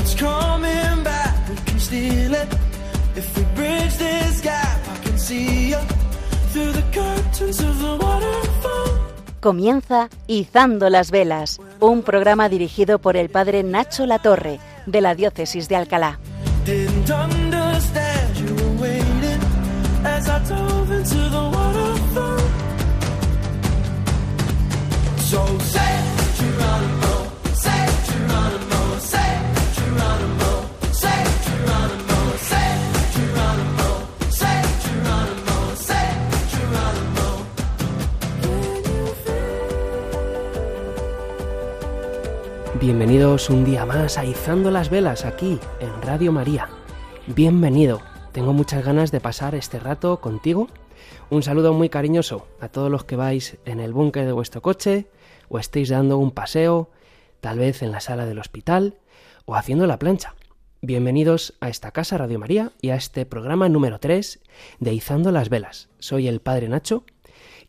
What's coming back? We can steal it. If we bridge this gap, I can see you through the curtains of the waterfall. Comienza Izando las Velas, un programa dirigido por el padre Nacho Latorre, de la Diócesis de Alcalá. Bienvenidos un día más a Izando las Velas aquí en Radio María. Bienvenido. Tengo muchas ganas de pasar este rato contigo. Un saludo muy cariñoso a todos los que vais en el búnker de vuestro coche o estéis dando un paseo, tal vez en la sala del hospital o haciendo la plancha. Bienvenidos a esta casa Radio María y a este programa número 3 de Izando las Velas. Soy el Padre Nacho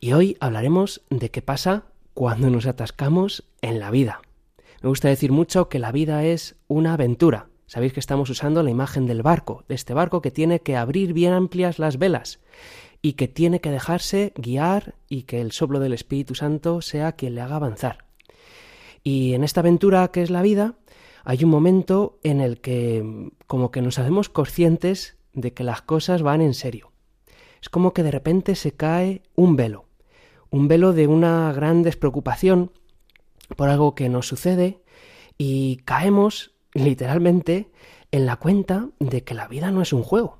y hoy hablaremos de qué pasa cuando nos atascamos en la vida. Me gusta decir mucho que la vida es una aventura. Sabéis que estamos usando la imagen del barco, de este barco que tiene que abrir bien amplias las velas y que tiene que dejarse guiar y que el soplo del Espíritu Santo sea quien le haga avanzar. Y en esta aventura que es la vida, hay un momento en el que como que nos hacemos conscientes de que las cosas van en serio. Es como que de repente se cae un velo, un velo de una gran despreocupación por algo que nos sucede y caemos literalmente en la cuenta de que la vida no es un juego.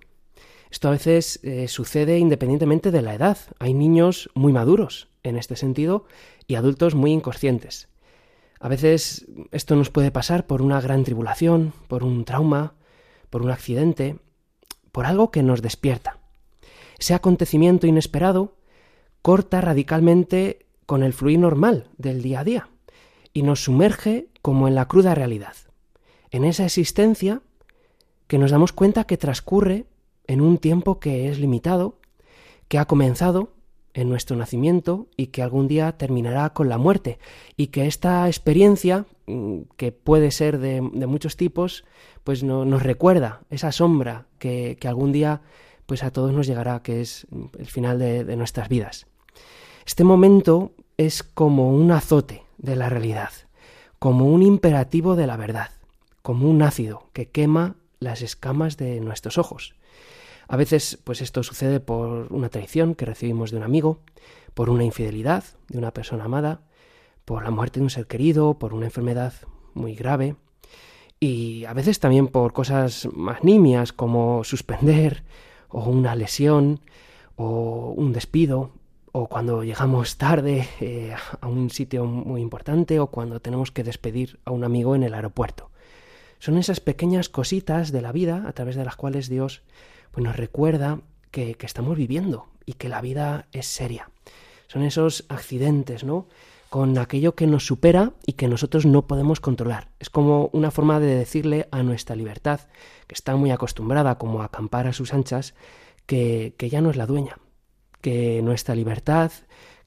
Esto a veces eh, sucede independientemente de la edad. Hay niños muy maduros en este sentido y adultos muy inconscientes. A veces esto nos puede pasar por una gran tribulación, por un trauma, por un accidente, por algo que nos despierta. Ese acontecimiento inesperado corta radicalmente con el fluir normal del día a día y nos sumerge como en la cruda realidad, en esa existencia que nos damos cuenta que transcurre en un tiempo que es limitado, que ha comenzado en nuestro nacimiento y que algún día terminará con la muerte, y que esta experiencia, mm, que puede ser de, muchos tipos, pues no, nos recuerda esa sombra que, que, algún día pues a todos nos llegará, que es el final de nuestras vidas. Este momento es como un azote de la realidad, como un imperativo de la verdad, como un ácido que quema las escamas de nuestros ojos. A veces, pues esto sucede por una traición que recibimos de un amigo, por una infidelidad de una persona amada, por la muerte de un ser querido, por una enfermedad muy grave, y a veces también por cosas más nimias como suspender, o una lesión, o un despido, o cuando llegamos tarde eh, a un sitio muy importante, o cuando tenemos que despedir a un amigo en el aeropuerto. Son esas pequeñas cositas de la vida a través de las cuales Dios pues nos recuerda que, que, estamos viviendo y que la vida es seria. Son esos accidentes, ¿no? Con aquello que nos supera y que nosotros no podemos controlar. Es como una forma de decirle a nuestra libertad, que está muy acostumbrada como a acampar a sus anchas, que, que ya no es la dueña, que nuestra libertad,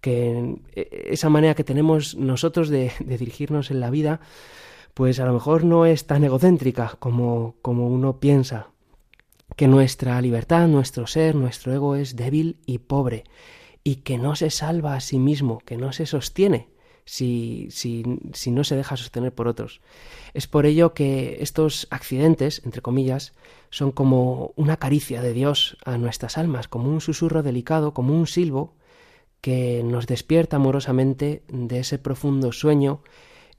que esa manera que tenemos nosotros de, de dirigirnos en la vida, pues a lo mejor no es tan egocéntrica como, como uno piensa, que nuestra libertad, nuestro ser, nuestro ego es débil y pobre, y que no se salva a sí mismo, que no se sostiene si, si, si, no se deja sostener por otros. Es por ello que estos accidentes, entre comillas, son como una caricia de Dios a nuestras almas, como un susurro delicado, como un silbo que nos despierta amorosamente de ese profundo sueño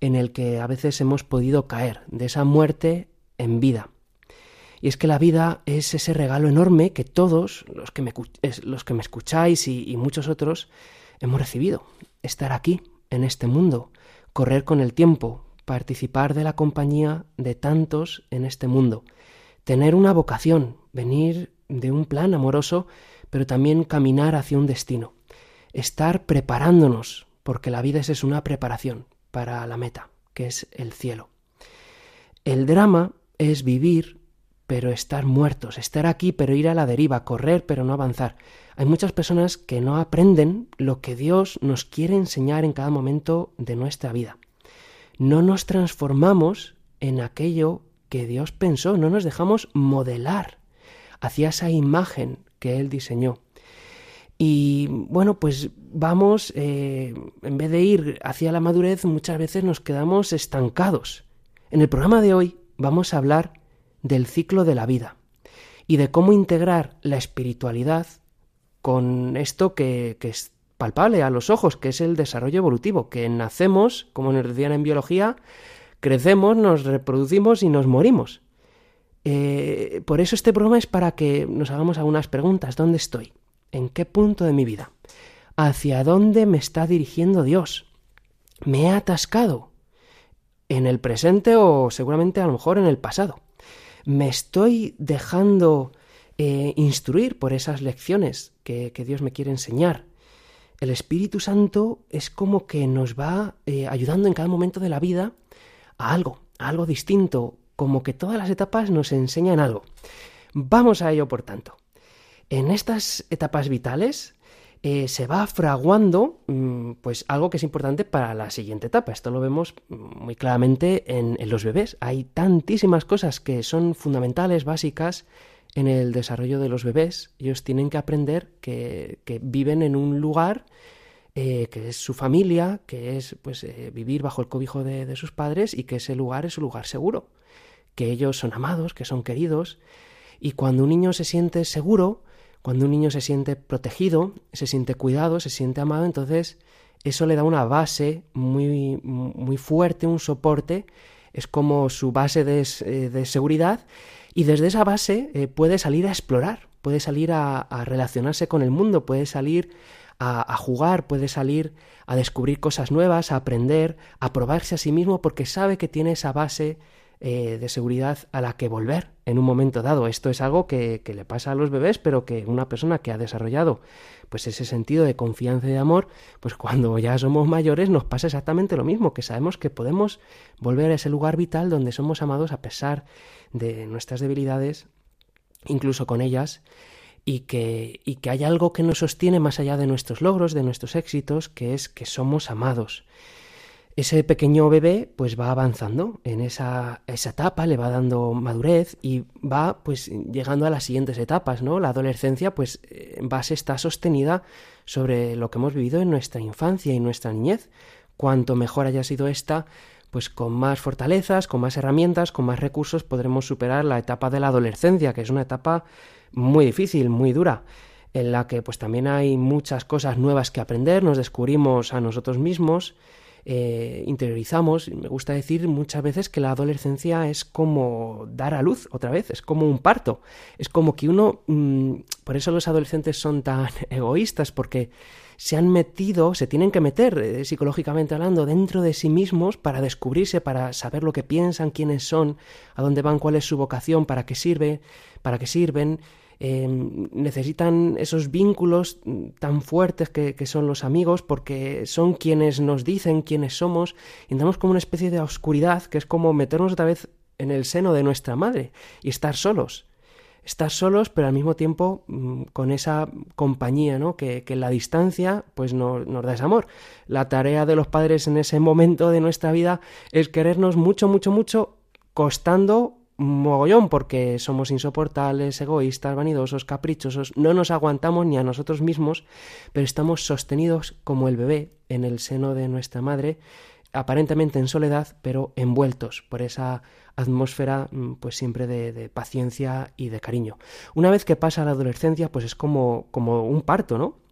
en el que a veces hemos podido caer, de esa muerte en vida. Y es que la vida es ese regalo enorme que todos los que me, los que me escucháis y, y muchos otros hemos recibido. Estar aquí, en este mundo, correr con el tiempo, participar de la compañía de tantos en este mundo, tener una vocación, venir de un plan amoroso, pero también caminar hacia un destino, estar preparándonos, porque la vida es una preparación para la meta, que es el cielo. El drama es vivir pero estar muertos, estar aquí pero ir a la deriva, correr pero no avanzar. Hay muchas personas que no aprenden lo que Dios nos quiere enseñar en cada momento de nuestra vida. No nos transformamos en aquello que Dios pensó, no nos dejamos modelar hacia esa imagen que Él diseñó. Y bueno, pues vamos, eh, en vez de ir hacia la madurez, muchas veces nos quedamos estancados. En el programa de hoy vamos a hablar del ciclo de la vida y de cómo integrar la espiritualidad con esto que, que es palpable a los ojos, que es el desarrollo evolutivo, que nacemos, como nos decían en biología, crecemos, nos reproducimos y nos morimos. Eh, por eso este programa es para que nos hagamos algunas preguntas. ¿Dónde estoy? ¿En qué punto de mi vida? ¿Hacia dónde me está dirigiendo Dios? ¿Me he atascado? ¿En el presente o seguramente a lo mejor en el pasado? ¿Me estoy dejando eh, instruir por esas lecciones que, Dios me quiere enseñar? El Espíritu Santo es como que nos va eh, ayudando en cada momento de la vida a algo, a algo distinto, como que todas las etapas nos enseñan algo. Vamos a ello, por tanto. En estas etapas vitales eh, se va fraguando mm, pues algo que es importante para la siguiente etapa. Esto lo vemos muy claramente en, los bebés. Hay tantísimas cosas que son fundamentales, básicas en el desarrollo de los bebés. Ellos tienen que aprender que, viven en un lugar eh, que es su familia, que es pues eh, vivir bajo el cobijo de, sus padres y que ese lugar es un lugar seguro, que ellos son amados, que son queridos. Y cuando un niño se siente seguro, cuando un niño se siente protegido, se siente cuidado, se siente amado, entonces eso le da una base muy, muy fuerte, un soporte, es como su base de, eh, seguridad y desde esa base eh, puede salir a explorar, puede salir a, relacionarse con el mundo, puede salir a, jugar, puede salir a descubrir cosas nuevas, a aprender, a probarse a sí mismo porque sabe que tiene esa base eh, de seguridad a la que volver en un momento dado. Esto es algo que, le pasa a los bebés, pero que una persona que ha desarrollado pues ese sentido de confianza y de amor, pues cuando ya somos mayores nos pasa exactamente lo mismo, que sabemos que podemos volver a ese lugar vital donde somos amados a pesar de nuestras debilidades, incluso con ellas, y que, y que hay algo que nos sostiene más allá de nuestros logros, de nuestros éxitos, que es que somos amados ese pequeño bebé pues va avanzando en esa, esa, etapa, le va dando madurez y va pues llegando a las siguientes etapas, ¿no? La adolescencia pues en base está sostenida sobre lo que hemos vivido en nuestra infancia y nuestra niñez. Cuanto mejor haya sido esta, pues con más fortalezas, con más herramientas, con más recursos podremos superar la etapa de la adolescencia, que es una etapa muy difícil, muy dura en la que pues también hay muchas cosas nuevas que aprender, nos descubrimos a nosotros mismos, eh, interiorizamos. Me gusta decir muchas veces que la adolescencia es como dar a luz otra vez, es como un parto. Es como que uno... Mm, por eso los adolescentes son tan egoístas, porque se han metido, se tienen que meter eh, psicológicamente hablando dentro de sí mismos para descubrirse, para saber lo que piensan, quiénes son, a dónde van, cuál es su vocación, para qué sirve, para qué sirven. Em, necesitan esos vínculos tan fuertes que, son los amigos porque son quienes nos dicen quiénes somos y andamos como una especie de oscuridad que es como meternos otra vez en el seno de nuestra madre y estar solos. Estar solos, pero al mismo tiempo mm, con esa compañía, ¿no? Que, que la distancia, pues nos da ese amor. La tarea de los padres en ese momento de nuestra vida es querernos mucho, mucho, mucho, costando mogollón porque somos insoportables, egoístas, vanidosos, caprichosos, no nos aguantamos ni a nosotros mismos, pero estamos sostenidos como el bebé en el seno de nuestra madre, aparentemente en soledad, pero envueltos por esa atmósfera mm, pues siempre de, de, paciencia y de cariño. Una vez que pasa la adolescencia, pues es como, como un parto, ¿no?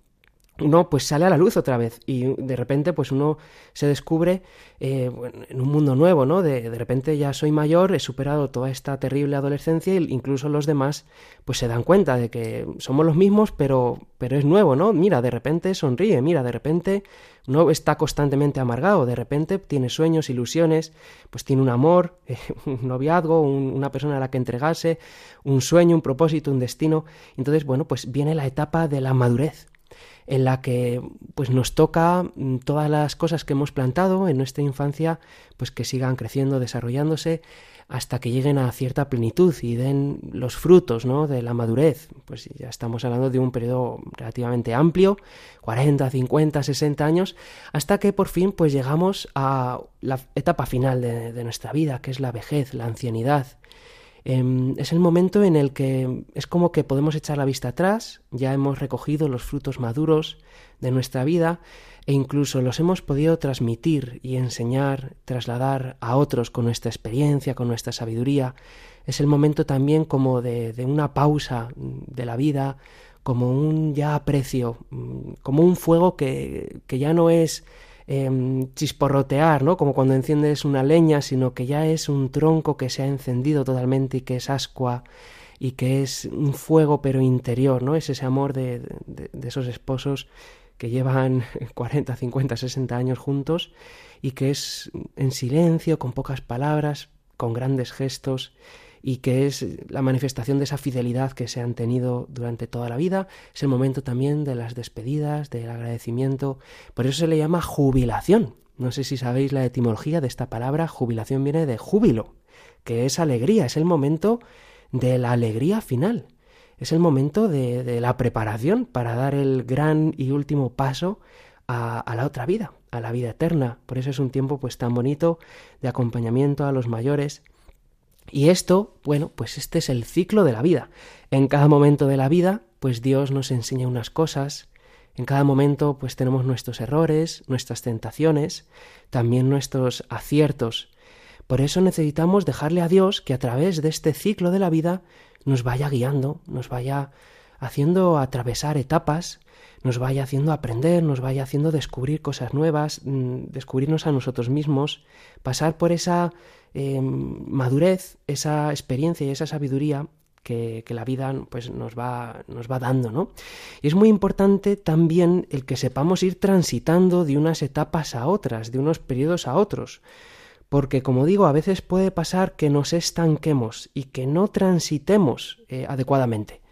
Uno pues sale a la luz otra vez y de repente pues uno se descubre eh, en un mundo nuevo, ¿no? De, de, repente ya soy mayor, he superado toda esta terrible adolescencia e incluso los demás pues se dan cuenta de que somos los mismos pero, pero es nuevo, ¿no? Mira, de repente sonríe, mira, de repente no está constantemente amargado, de repente tiene sueños, ilusiones, pues tiene un amor, un noviazgo, una persona a la que entregarse, un sueño, un propósito, un destino. Entonces, bueno, pues viene la etapa de la madurez en la que pues nos toca mm, todas las cosas que hemos plantado en nuestra infancia pues que sigan creciendo, desarrollándose hasta que lleguen a cierta plenitud y den los frutos ¿no? de la madurez. Pues ya estamos hablando de un periodo relativamente amplio, 40, 50, 60 años, hasta que por fin pues llegamos a la etapa final de, de nuestra vida, que es la vejez, la ancianidad. Em, es el momento en el que es como que podemos echar la vista atrás, ya hemos recogido los frutos maduros de nuestra vida e incluso los hemos podido transmitir y enseñar, trasladar a otros con nuestra experiencia, con nuestra sabiduría. Es el momento también como de, de una pausa de la vida, como un ya aprecio, mm, como un fuego que, que ya no es Em, chisporrotear, ¿no? Como cuando enciendes una leña, sino que ya es un tronco que se ha encendido totalmente y que es ascua y que es un fuego pero interior, ¿no? Es ese amor de, de esos esposos que llevan 40, 50, 60 años juntos y que es en silencio, con pocas palabras, con grandes gestos y que es la manifestación de esa fidelidad que se han tenido durante toda la vida. Es el momento también de las despedidas, del agradecimiento. Por eso se le llama jubilación. No sé si sabéis la etimología de esta palabra. Jubilación viene de júbilo, que es alegría, es el momento de la alegría final. Es el momento de, la preparación para dar el gran y último paso a, a, la otra vida, a la vida eterna. Por eso es un tiempo pues tan bonito de acompañamiento a los mayores y esto, bueno, pues este es el ciclo de la vida. En cada momento de la vida, pues Dios nos enseña unas cosas, en cada momento pues tenemos nuestros errores, nuestras tentaciones, también nuestros aciertos. Por eso necesitamos dejarle a Dios que a través de este ciclo de la vida nos vaya guiando, nos vaya haciendo atravesar etapas, nos vaya haciendo aprender, nos vaya haciendo descubrir cosas nuevas, mm, descubrirnos a nosotros mismos, pasar por esa Em, madurez, esa experiencia y esa sabiduría que, la vida pues, nos, va, nos va dando, ¿no? Y es muy importante también el que sepamos ir transitando de unas etapas a otras, de unos periodos a otros. Porque, como digo, a veces puede pasar que nos estanquemos y que no transitemos eh, adecuadamente.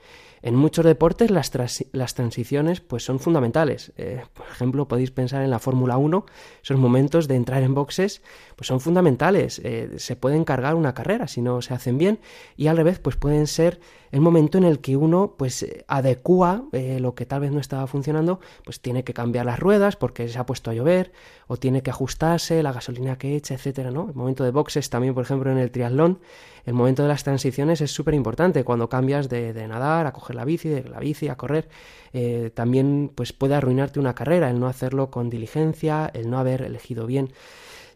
En muchos deportes las, las transiciones pues, son fundamentales. Eh, por ejemplo, podéis pensar en la Fórmula 1, esos momentos de entrar en boxes pues, son fundamentales. Eh, se pueden cargar una carrera si no se hacen bien y al revés pues, pueden ser el momento en el que uno pues adecua eh, lo que tal vez no estaba funcionando, pues tiene que cambiar las ruedas porque se ha puesto a llover o tiene que ajustarse la gasolina que echa, etcétera, ¿no? El momento de boxes también, por ejemplo, en el triatlón, el momento de las transiciones es súper importante cuando cambias de, nadar a coger la bici, de la bici a correr, eh, también pues puede arruinarte una carrera el no hacerlo con diligencia, el no haber elegido bien.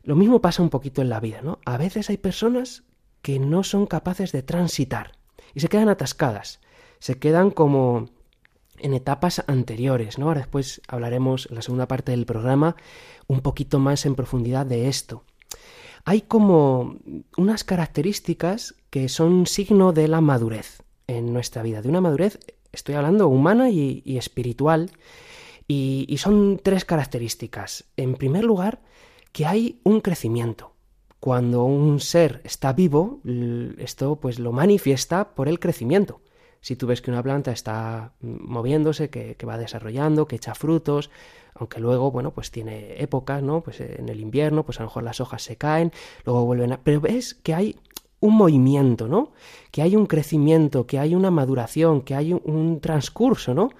Lo mismo pasa un poquito en la vida, ¿no? A veces hay personas que no son capaces de transitar y se quedan atascadas, se quedan como en etapas anteriores, ¿no? Ahora después hablaremos en la segunda parte del programa un poquito más en profundidad de esto. Hay como unas características que son signo de la madurez en nuestra vida, de una madurez, estoy hablando humana y, espiritual, y, y son tres características. En primer lugar, que hay un crecimiento cuando un ser está vivo, esto pues lo manifiesta por el crecimiento. Si tú ves que una planta está moviéndose, que, va desarrollando, que echa frutos, aunque luego, bueno, pues tiene épocas, ¿no? Pues en el invierno, pues a lo mejor las hojas se caen, luego vuelven a... Pero ves que hay un movimiento, ¿no? Que hay un crecimiento, que hay una maduración, que hay un, transcurso, ¿no?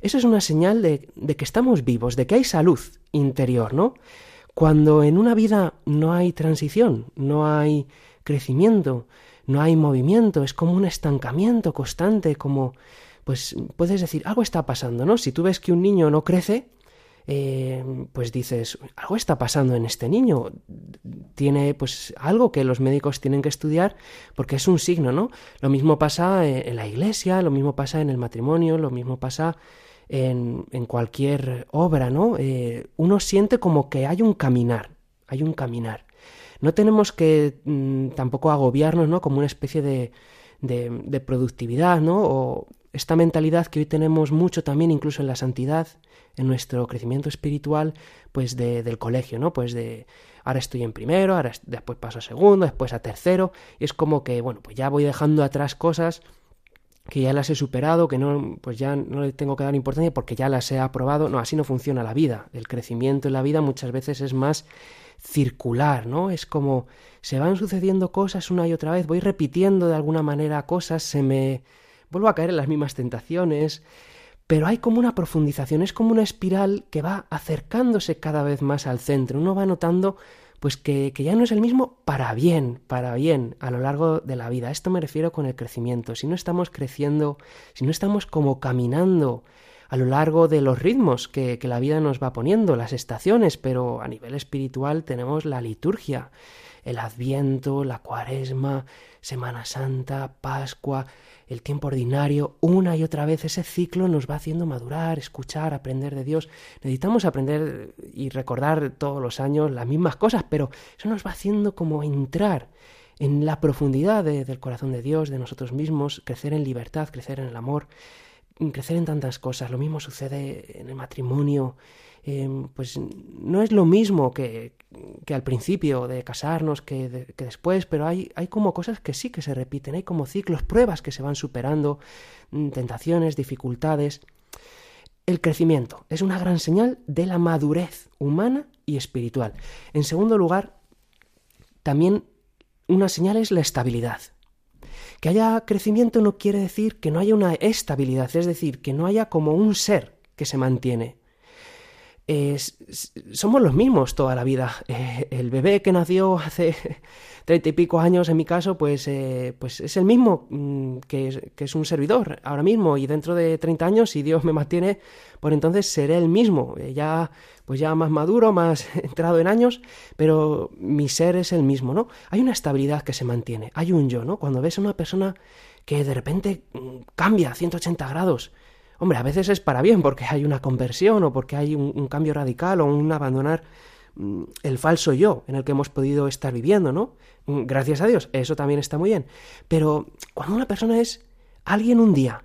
Eso es una señal de, de que estamos vivos, de que hay salud interior, ¿no? Cuando en una vida no hay transición, no hay crecimiento, no hay movimiento, es como un estancamiento constante, como pues puedes decir, algo está pasando, ¿no? Si tú ves que un niño no crece, eh, pues dices, algo está pasando en este niño, tiene pues algo que los médicos tienen que estudiar porque es un signo, ¿no? Lo mismo pasa en la iglesia, lo mismo pasa en el matrimonio, lo mismo pasa en, cualquier obra, ¿no? Eh, uno siente como que hay un caminar, hay un caminar. No tenemos que mm, tampoco agobiarnos, ¿no? Como una especie de, de, productividad, ¿no? O esta mentalidad que hoy tenemos mucho también, incluso en la santidad, en nuestro crecimiento espiritual, pues del colegio, ¿no? Pues de ahora estoy en primero, ahora después paso a segundo, después a tercero, y es como que, bueno, pues ya voy dejando atrás cosas que ya las he superado, que no, pues ya no le tengo que dar importancia porque ya las he aprobado. No, así no funciona la vida. El crecimiento en la vida muchas veces es más circular, ¿no? Es como se van sucediendo cosas una y otra vez, voy repitiendo de alguna manera cosas, se me vuelvo a caer en las mismas tentaciones, pero hay como una profundización, es como una espiral que va acercándose cada vez más al centro. Uno va notando pues que, que, ya no es el mismo para bien, para bien a lo largo de la vida. A esto me refiero con el crecimiento. Si no estamos creciendo, si no estamos como caminando a lo largo de los ritmos que, que la vida nos va poniendo, las estaciones, pero a nivel espiritual tenemos la liturgia, el adviento, la cuaresma, Semana Santa, Pascua, el tiempo ordinario, una y otra vez ese ciclo nos va haciendo madurar, escuchar, aprender de Dios. Necesitamos aprender y recordar todos los años las mismas cosas, pero eso nos va haciendo como entrar en la profundidad del corazón de Dios, de nosotros mismos, crecer en libertad, crecer en el amor, crecer en tantas cosas. Lo mismo sucede en el matrimonio, Em, pues no es lo mismo que, que al principio de casarnos que, que, después, pero hay, hay como cosas que sí que se repiten, hay como ciclos, pruebas que se van superando, mm, tentaciones, dificultades. El crecimiento es una gran señal de la madurez humana y espiritual. En segundo lugar, también una señal es la estabilidad. Que haya crecimiento no quiere decir que no haya una estabilidad, es decir, que no haya como un ser que se mantiene, somos los mismos toda la vida. Eh, el bebé que nació hace treinta y pico años, en mi caso, pues, eh, pues es el mismo mm, que, es, un servidor ahora mismo y dentro de 30 años, si Dios me mantiene, por entonces seré el mismo, eh, ya pues ya más maduro, más entrado en años, pero mi ser es el mismo, ¿no? Hay una estabilidad que se mantiene, hay un yo, ¿no? Cuando ves a una persona que de repente mm, cambia 180 grados, Hombre, a veces es para bien porque hay una conversión o porque hay un, cambio radical o un abandonar mm, el falso yo en el que hemos podido estar viviendo, ¿no? Mm, gracias a Dios, eso también está muy bien. Pero cuando una persona es alguien un día,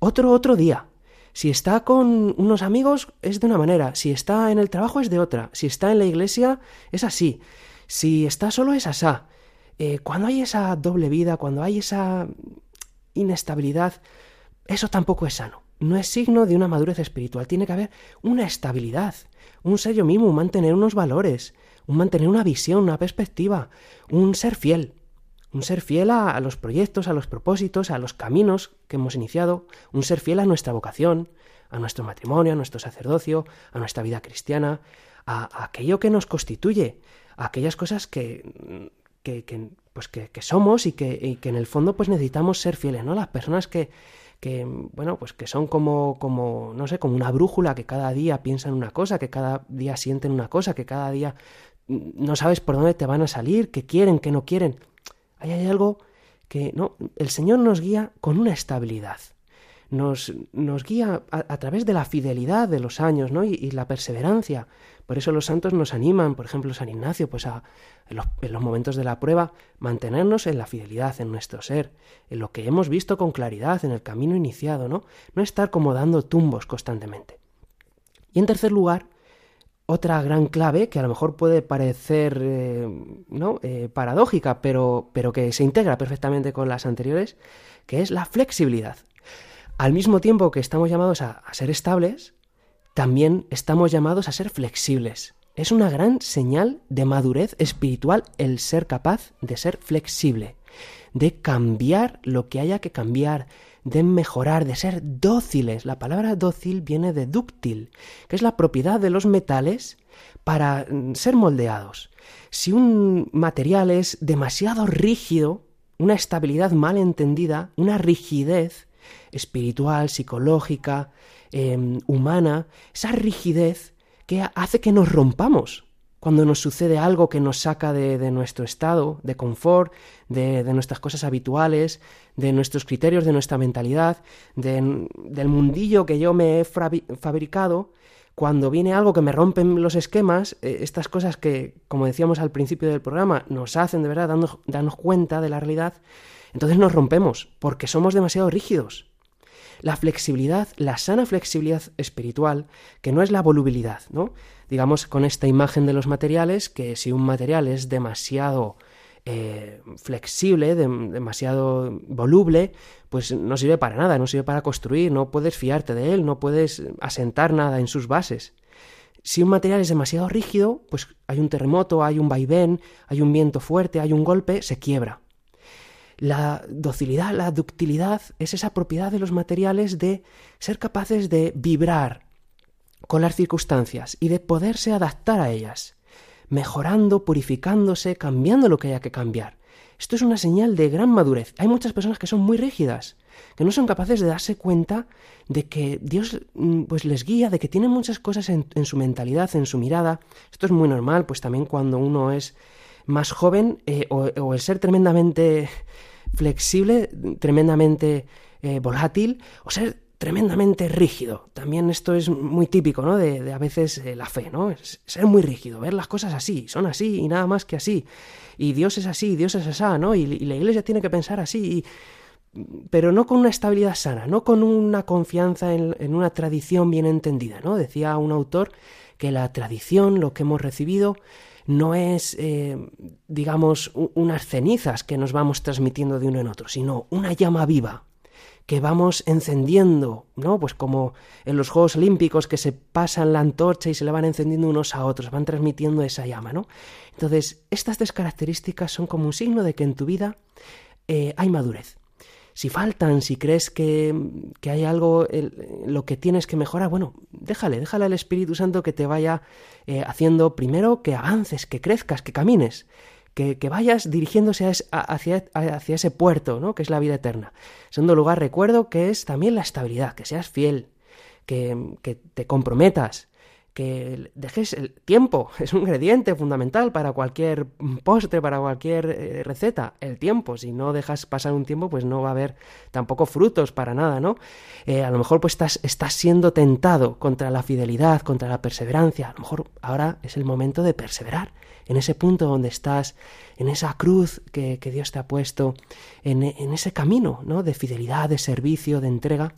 otro otro día, si está con unos amigos es de una manera, si está en el trabajo es de otra, si está en la iglesia es así, si está solo es asá. Eh, cuando hay esa doble vida, cuando hay esa inestabilidad, eso tampoco es sano no es signo de una madurez espiritual. Tiene que haber una estabilidad, un sello mismo, un mantener unos valores, un mantener una visión, una perspectiva, un ser fiel. Un ser fiel a, los proyectos, a los propósitos, a los caminos que hemos iniciado, un ser fiel a nuestra vocación, a nuestro matrimonio, a nuestro sacerdocio, a nuestra vida cristiana, a, aquello que nos constituye, a aquellas cosas que, que, pues que, somos y que, y que en el fondo pues necesitamos ser fieles, ¿no? Las personas que, que bueno, pues que son como como no sé, como una brújula que cada día piensan una cosa, que cada día sienten una cosa, que cada día no sabes por dónde te van a salir, que quieren, que no quieren. Ahí hay algo que no, el Señor nos guía con una estabilidad. Nos, nos guía a, través de la fidelidad de los años ¿no? y, la perseverancia. Por eso los santos nos animan, por ejemplo San Ignacio, pues a, en los, momentos de la prueba, mantenernos en la fidelidad, en nuestro ser, en lo que hemos visto con claridad, en el camino iniciado, ¿no? No estar como dando tumbos constantemente. Y en tercer lugar, otra gran clave que a lo mejor puede parecer eh, ¿no? Eh, paradójica, pero, pero que se integra perfectamente con las anteriores, que es la flexibilidad. Al mismo tiempo que estamos llamados a ser estables, también estamos llamados a ser flexibles. Es una gran señal de madurez espiritual el ser capaz de ser flexible, de cambiar lo que haya que cambiar, de mejorar, de ser dóciles. La palabra dócil viene de dúctil, que es la propiedad de los metales para mm, ser moldeados. Si un material es demasiado rígido, una estabilidad mal entendida, una rigidez espiritual, psicológica, em, humana, esa rigidez que hace que nos rompamos cuando nos sucede algo que nos saca de, nuestro estado de confort, de, nuestras cosas habituales, de nuestros criterios, de nuestra mentalidad, del mundillo que yo me he fabricado, cuando viene algo que me rompen los esquemas, eh, estas cosas que, como decíamos al principio del programa, nos hacen de verdad darnos cuenta de la realidad, entonces nos rompemos, porque somos demasiado rígidos. La flexibilidad, la sana flexibilidad espiritual, que no es la volubilidad, ¿no? Digamos con esta imagen de los materiales, que si un material es demasiado eh, flexible, demasiado voluble, pues no sirve para nada, no sirve para construir, no puedes fiarte de él, no puedes asentar nada en sus bases. Si un material es demasiado rígido, pues hay un terremoto, hay un vaivén, hay un viento fuerte, hay un golpe, se quiebra. La docilidad, la ductilidad es esa propiedad de los materiales de ser capaces de vibrar con las circunstancias y de poderse adaptar a ellas, mejorando, purificándose, cambiando lo que haya que cambiar. Esto es una señal de gran madurez. Hay muchas personas que son muy rígidas, que no son capaces de darse cuenta de que Dios mm, pues les guía, de que tienen muchas cosas en, su mentalidad, en su mirada. Esto es muy normal, pues también cuando uno es más joven eh, o, el ser tremendamente flexible, tremendamente eh, volátil, o ser tremendamente rígido. También esto es muy típico, ¿no? De, a veces eh, la fe, ¿no? ser muy rígido, ver las cosas así, son así y nada más que así. Y Dios es así, Dios es así, ¿no? Y, la iglesia tiene que pensar así, pero no con una estabilidad sana, no con una confianza en, una tradición bien entendida, ¿no? Decía un autor que la tradición, lo que hemos recibido, no es, eh, digamos, unas cenizas que nos vamos transmitiendo de uno en otro, sino una llama viva, que vamos encendiendo, ¿no? Pues como en los Juegos Olímpicos que se pasan la antorcha y se le van encendiendo unos a otros, van transmitiendo esa llama, ¿no? Entonces, estas tres características son como un signo de que en tu vida eh, hay madurez. Si faltan, si crees que, que hay algo en lo que tienes que mejorar, bueno, déjale, déjale al Espíritu Santo que te vaya eh, haciendo primero que avances, que crezcas, que camines que, vayas dirigiéndose hacia, hacia, ese puerto, ¿no? que es la vida eterna. Segundo lugar, recuerdo que es también la estabilidad, que seas fiel, que, que te comprometas, que dejes el tiempo, es un ingrediente fundamental para cualquier postre, para cualquier eh, receta, el tiempo, si no dejas pasar un tiempo, pues no va a haber tampoco frutos para nada, ¿no? Eh, a lo mejor pues estás, estás siendo tentado contra la fidelidad, contra la perseverancia, a lo mejor ahora es el momento de perseverar, en ese punto donde estás, en esa cruz que, Dios te ha puesto, en, ese camino ¿no? de fidelidad, de servicio, de entrega.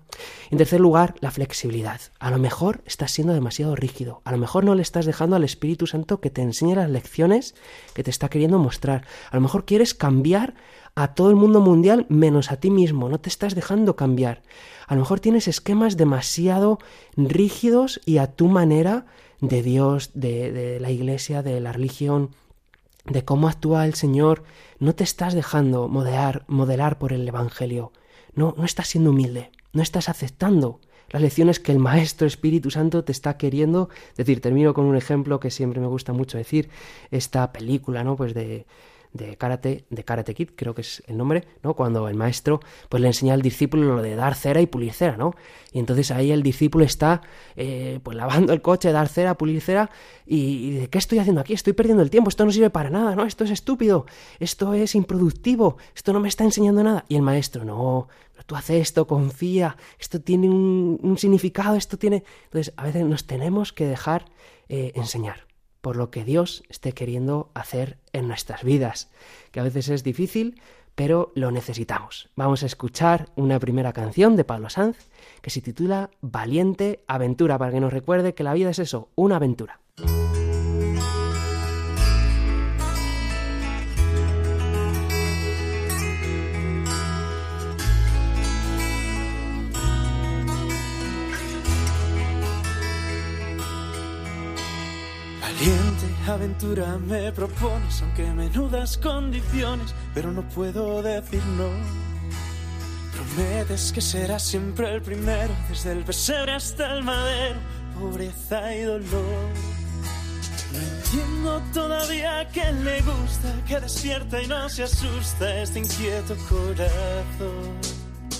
En tercer lugar, la flexibilidad. A lo mejor estás siendo demasiado rígido, a lo mejor no le estás dejando al Espíritu Santo que te enseñe las lecciones que te está queriendo mostrar. A lo mejor quieres cambiar a todo el mundo mundial menos a ti mismo, no te estás dejando cambiar. A lo mejor tienes esquemas demasiado rígidos y a tu manera de Dios, de, la iglesia, de la religión, de cómo actúa el Señor, no te estás dejando modelar, modelar por el Evangelio. No, no estás siendo humilde, no estás aceptando las lecciones que el Maestro Espíritu Santo te está queriendo decir. Termino con un ejemplo que siempre me gusta mucho decir, esta película, ¿no? Pues de de karate, de Karate Kid, creo que es el nombre, ¿no? Cuando el maestro pues le enseña al discípulo lo de dar cera y pulir cera, ¿no? Y entonces ahí el discípulo está eh, pues lavando el coche, dar cera, pulir cera, y, de ¿qué estoy haciendo aquí? Estoy perdiendo el tiempo, esto no sirve para nada, ¿no? Esto es estúpido, esto es improductivo, esto no me está enseñando nada. Y el maestro, no, tú haces esto, confía, esto tiene un, significado, esto tiene... Entonces a veces nos tenemos que dejar eh, enseñar por lo que Dios esté queriendo hacer en nuestras vidas, que a veces es difícil, pero lo necesitamos. Vamos a escuchar una primera canción de Pablo Sanz que se titula Valiente Aventura, para que nos recuerde que la vida es eso, una aventura. Aventura me propones, aunque menudas condiciones, pero no puedo decir no. Prometes que serás siempre el primero, desde el pesebre hasta el madero, pobreza y dolor. No entiendo todavía que le gusta, que despierta y no se asusta este inquieto corazón.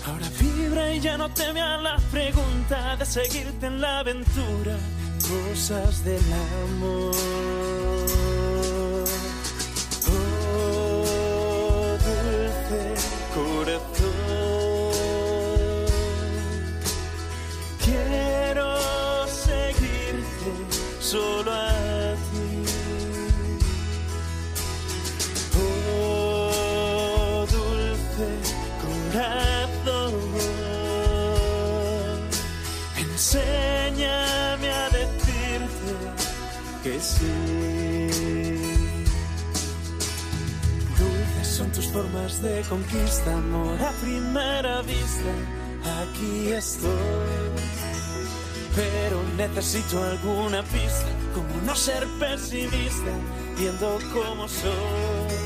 Ahora vibra y ya no teme a la pregunta de seguirte en la aventura cosas del amor. Formas de conquista, amor a primera vista. Aquí estoy, pero necesito alguna pista, como no ser pesimista, viendo cómo soy.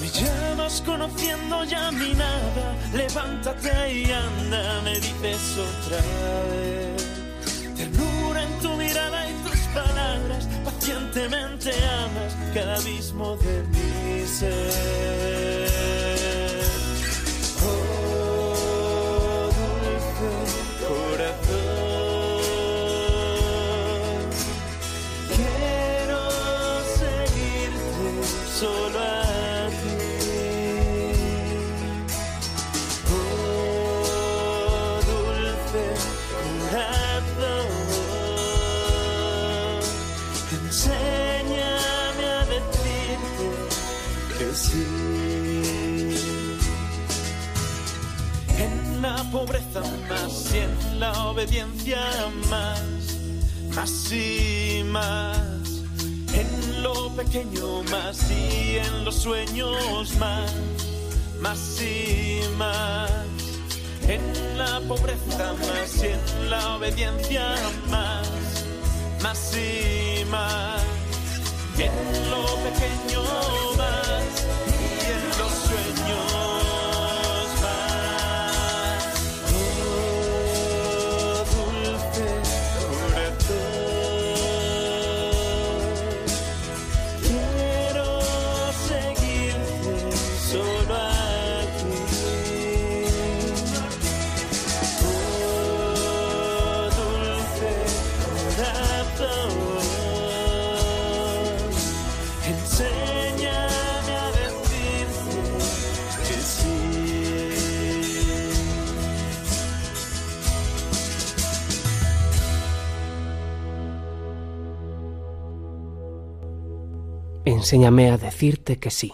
Me llamas conociendo ya mi nada, levántate y anda, me dices otra vez. Ternura en tu mirada y tus palabras, pacientemente amas cada abismo de mi ser. Obediencia más, más y más. En lo pequeño más y en los sueños más, más y más. En la pobreza más y en la obediencia más, más y más. En lo pequeño Enséñame a decirte que sí,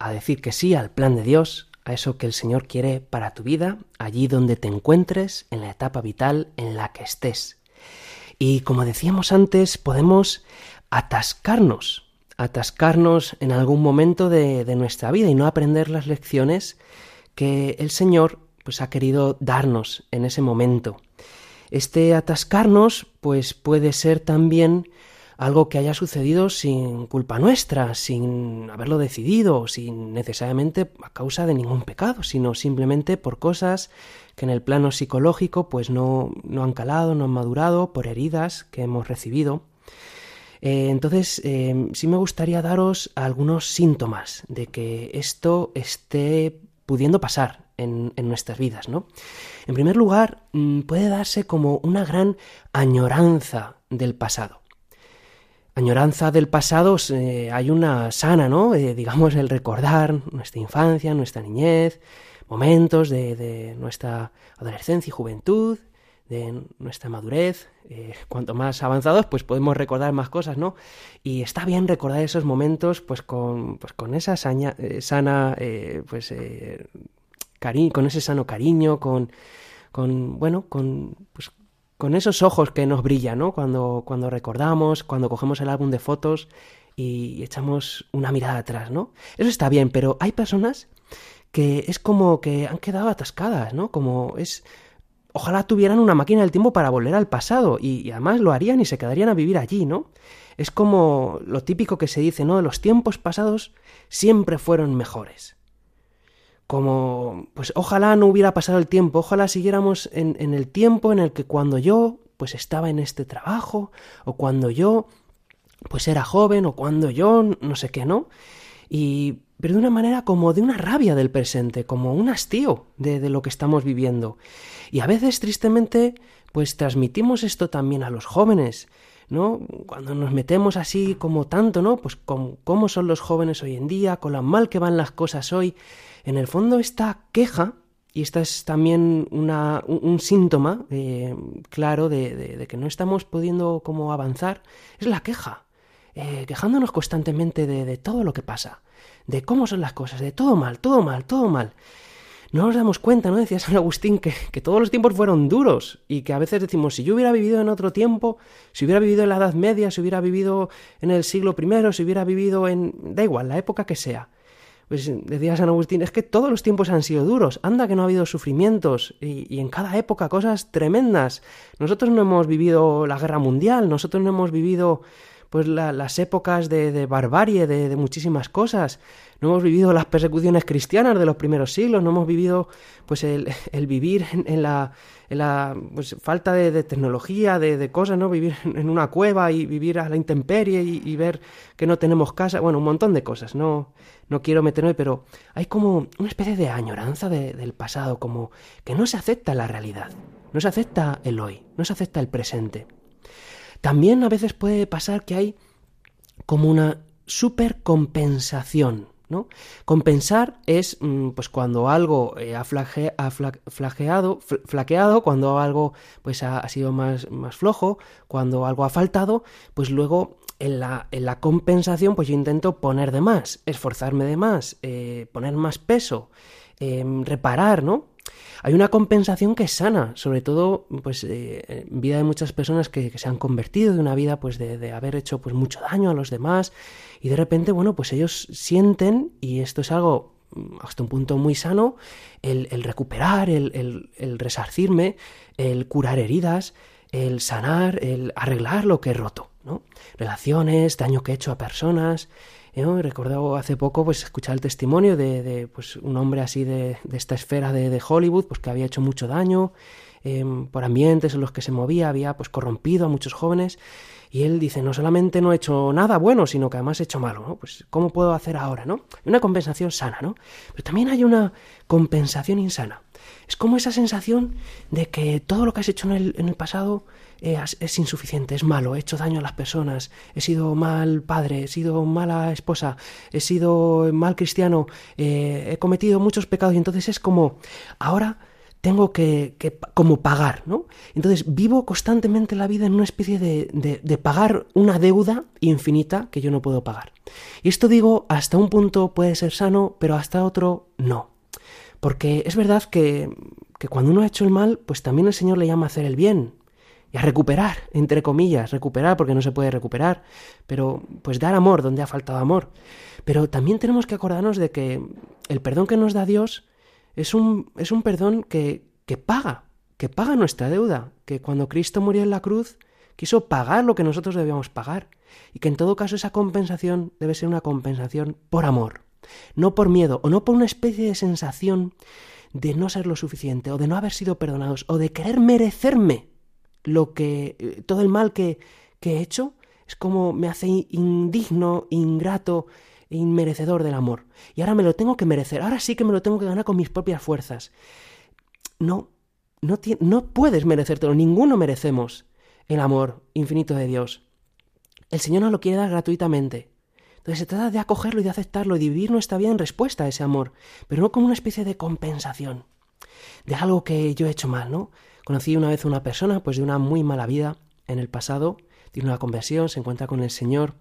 a decir que sí al plan de Dios, a eso que el Señor quiere para tu vida, allí donde te encuentres, en la etapa vital en la que estés. Y como decíamos antes, podemos atascarnos, atascarnos en algún momento de, de nuestra vida y no aprender las lecciones que el Señor pues ha querido darnos en ese momento. Este atascarnos pues puede ser también algo que haya sucedido sin culpa nuestra, sin haberlo decidido, sin necesariamente a causa de ningún pecado, sino simplemente por cosas que en el plano psicológico pues no, no han calado, no han madurado, por heridas que hemos recibido. Eh, entonces, eh, sí me gustaría daros algunos síntomas de que esto esté pudiendo pasar en, en nuestras vidas, ¿no? En primer lugar, mm, puede darse como una gran añoranza del pasado añoranza del pasado hay una sana, ¿no? Eh, digamos, el recordar nuestra infancia, nuestra niñez, momentos de, de nuestra adolescencia y juventud, de nuestra madurez. Eh, cuanto más avanzados, pues podemos recordar más cosas, ¿no? Y está bien recordar esos momentos, pues con, pues con esa saña- eh, sana, pues, cari- con ese sano cariño, con, con bueno, con, pues, con esos ojos que nos brillan, ¿no? Cuando, cuando recordamos, cuando cogemos el álbum de fotos y echamos una mirada atrás, ¿no? Eso está bien, pero hay personas que es como que han quedado atascadas, ¿no? Como es... Ojalá tuvieran una máquina del tiempo para volver al pasado y, y además lo harían y se quedarían a vivir allí, ¿no? Es como lo típico que se dice, ¿no? Los tiempos pasados siempre fueron mejores como, pues ojalá no hubiera pasado el tiempo, ojalá siguiéramos en, en, el tiempo en el que cuando yo, pues estaba en este trabajo, o cuando yo, pues era joven, o cuando yo, no sé qué, ¿no? Y, pero de una manera como de una rabia del presente, como un hastío de, de lo que estamos viviendo. Y a veces, tristemente, pues transmitimos esto también a los jóvenes, ¿no? Cuando nos metemos así como tanto, ¿no? Pues con cómo son los jóvenes hoy en día, con lo mal que van las cosas hoy. En el fondo esta queja, y esta es también una, un, síntoma eh, claro de, de, de, que no estamos pudiendo como avanzar, es la queja. Eh, quejándonos constantemente de, de todo lo que pasa, de cómo son las cosas, de todo mal, todo mal, todo mal no nos damos cuenta, ¿no? Decía San Agustín que, que, todos los tiempos fueron duros y que a veces decimos, si yo hubiera vivido en otro tiempo, si hubiera vivido en la Edad Media, si hubiera vivido en el siglo I, si hubiera vivido en... da igual, la época que sea. Pues decía San Agustín, es que todos los tiempos han sido duros, anda que no ha habido sufrimientos y, en cada época cosas tremendas. Nosotros no hemos vivido la guerra mundial, nosotros no hemos vivido pues las épocas de, barbarie, de, muchísimas cosas. No hemos vivido las persecuciones cristianas de los primeros siglos, no hemos vivido pues el, vivir en, la, la pues, falta de, tecnología, de, cosas, ¿no? Vivir en una cueva y vivir a la intemperie y, ver que no tenemos casa, bueno, un montón de cosas, no, no quiero meterme, pero hay como una especie de añoranza del pasado, como que no se acepta la realidad, no se acepta el hoy, no se acepta el presente. También a veces puede pasar que hay como una supercompensación. ¿no? Compensar es mm, pues cuando algo eh, ha, flaqueado, cuando algo pues ha, sido más, más, flojo, cuando algo ha faltado, pues luego en la, en la, compensación pues yo intento poner de más, esforzarme de más, eh, poner más peso, em, reparar, ¿no? Hay una compensación que es sana, sobre todo pues, eh, vida de muchas personas que, se han convertido de una vida pues, de, haber hecho pues, mucho daño a los demás y de repente, bueno, pues ellos sienten, y esto es algo mm, hasta un punto muy sano, el, recuperar, el, el, resarcirme, el curar heridas, el sanar, el arreglar lo que he roto, ¿no? Relaciones, daño que he hecho a personas, He recordado hace poco pues escuchar el testimonio de, pues, un hombre así de, esta esfera de, Hollywood pues que había hecho mucho daño em, por ambientes en los que se movía, había pues corrompido a muchos jóvenes y él dice, no solamente no he hecho nada bueno, sino que además he hecho malo, ¿no? Pues, ¿cómo puedo hacer ahora, no? Una compensación sana, ¿no? Pero también hay una compensación insana. Es como esa sensación de que todo lo que has hecho en el, en el pasado es, insuficiente, es malo, he hecho daño a las personas, he sido mal padre, he sido mala esposa, he sido mal cristiano, eh, he cometido muchos pecados y entonces es como, ahora tengo que, como pagar, ¿no? Entonces vivo constantemente la vida en una especie de, de, pagar una deuda infinita que yo no puedo pagar. Y esto digo, hasta un punto puede ser sano, pero hasta otro no. Porque es verdad que, que cuando uno ha hecho el mal, pues también el Señor le llama a hacer el bien y a recuperar, entre comillas, recuperar porque no se puede recuperar, pero pues dar amor donde ha faltado amor. Pero también tenemos que acordarnos de que el perdón que nos da Dios es un, es un perdón que, que paga, que paga nuestra deuda, que cuando Cristo murió en la cruz quiso pagar lo que nosotros debíamos pagar, y que en todo caso esa compensación debe ser una compensación por amor, no por miedo o no por una especie de sensación de no ser lo suficiente o de no haber sido perdonados o de querer merecerme lo que eh, todo el mal que, que he hecho es como me hace indigno, ingrato, inmerecedor del amor. Y ahora me lo tengo que merecer, ahora sí que me lo tengo que ganar con mis propias fuerzas. No, no, no puedes merecértelo, ninguno merecemos el amor infinito de Dios. El Señor nos lo quiere dar gratuitamente. Entonces se trata de acogerlo y de aceptarlo y de vivir nuestra vida en respuesta a ese amor, pero no como una especie de compensación de algo que yo he hecho mal, ¿no? Conocí una vez a una persona, pues de una muy mala vida en el pasado, tiene una conversión, se encuentra con el Señor,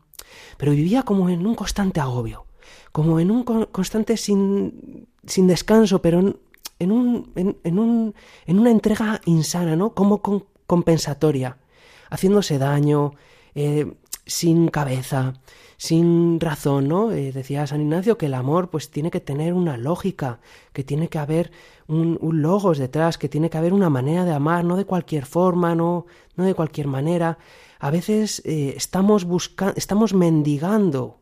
pero vivía como en un constante agobio, como en un constante sin, sin descanso, pero en, un, en, un, en una entrega insana, ¿no? Como compensatoria, haciéndose daño, eh, sin cabeza, sin razón, ¿no? Eh, decía San Ignacio que el amor pues tiene que tener una lógica, que tiene que haber un, logos detrás, que tiene que haber una manera de amar, no de cualquier forma, no, no de cualquier manera. A veces eh, estamos buscando, estamos mendigando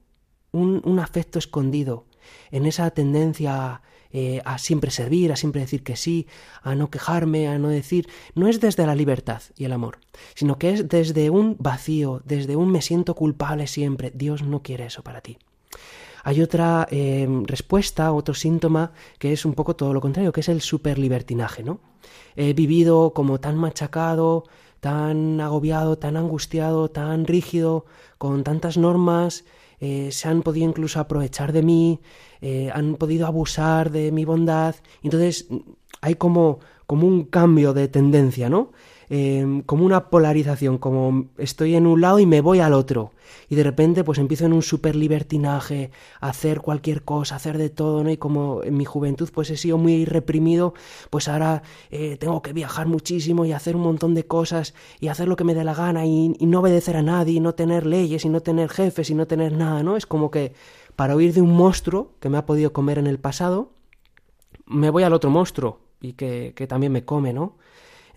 un, un afecto escondido en esa tendencia eh, a siempre servir, a siempre decir que sí, a no quejarme, a no decir, no es desde la libertad y el amor, sino que es desde un vacío, desde un me siento culpable siempre. Dios no quiere eso para ti. Hay otra em, respuesta, otro síntoma, que es un poco todo lo contrario, que es el superlibertinaje, ¿no? He vivido como tan machacado, tan agobiado, tan angustiado, tan rígido, con tantas normas, eh, se han podido incluso aprovechar de mí, eh, han podido abusar de mi bondad. Entonces hay como, como un cambio de tendencia, ¿no? Em, como una polarización, como estoy en un lado y me voy al otro. Y de repente pues empiezo en un super libertinaje, hacer cualquier cosa, hacer de todo, ¿no? Y como en mi juventud pues he sido muy reprimido, pues ahora eh, tengo que viajar muchísimo y hacer un montón de cosas y hacer lo que me dé la gana y, y no obedecer a nadie, y no tener leyes y no tener jefes y no tener nada, ¿no? Es como que para huir de un monstruo que me ha podido comer en el pasado, me voy al otro monstruo y que, que también me come, ¿no?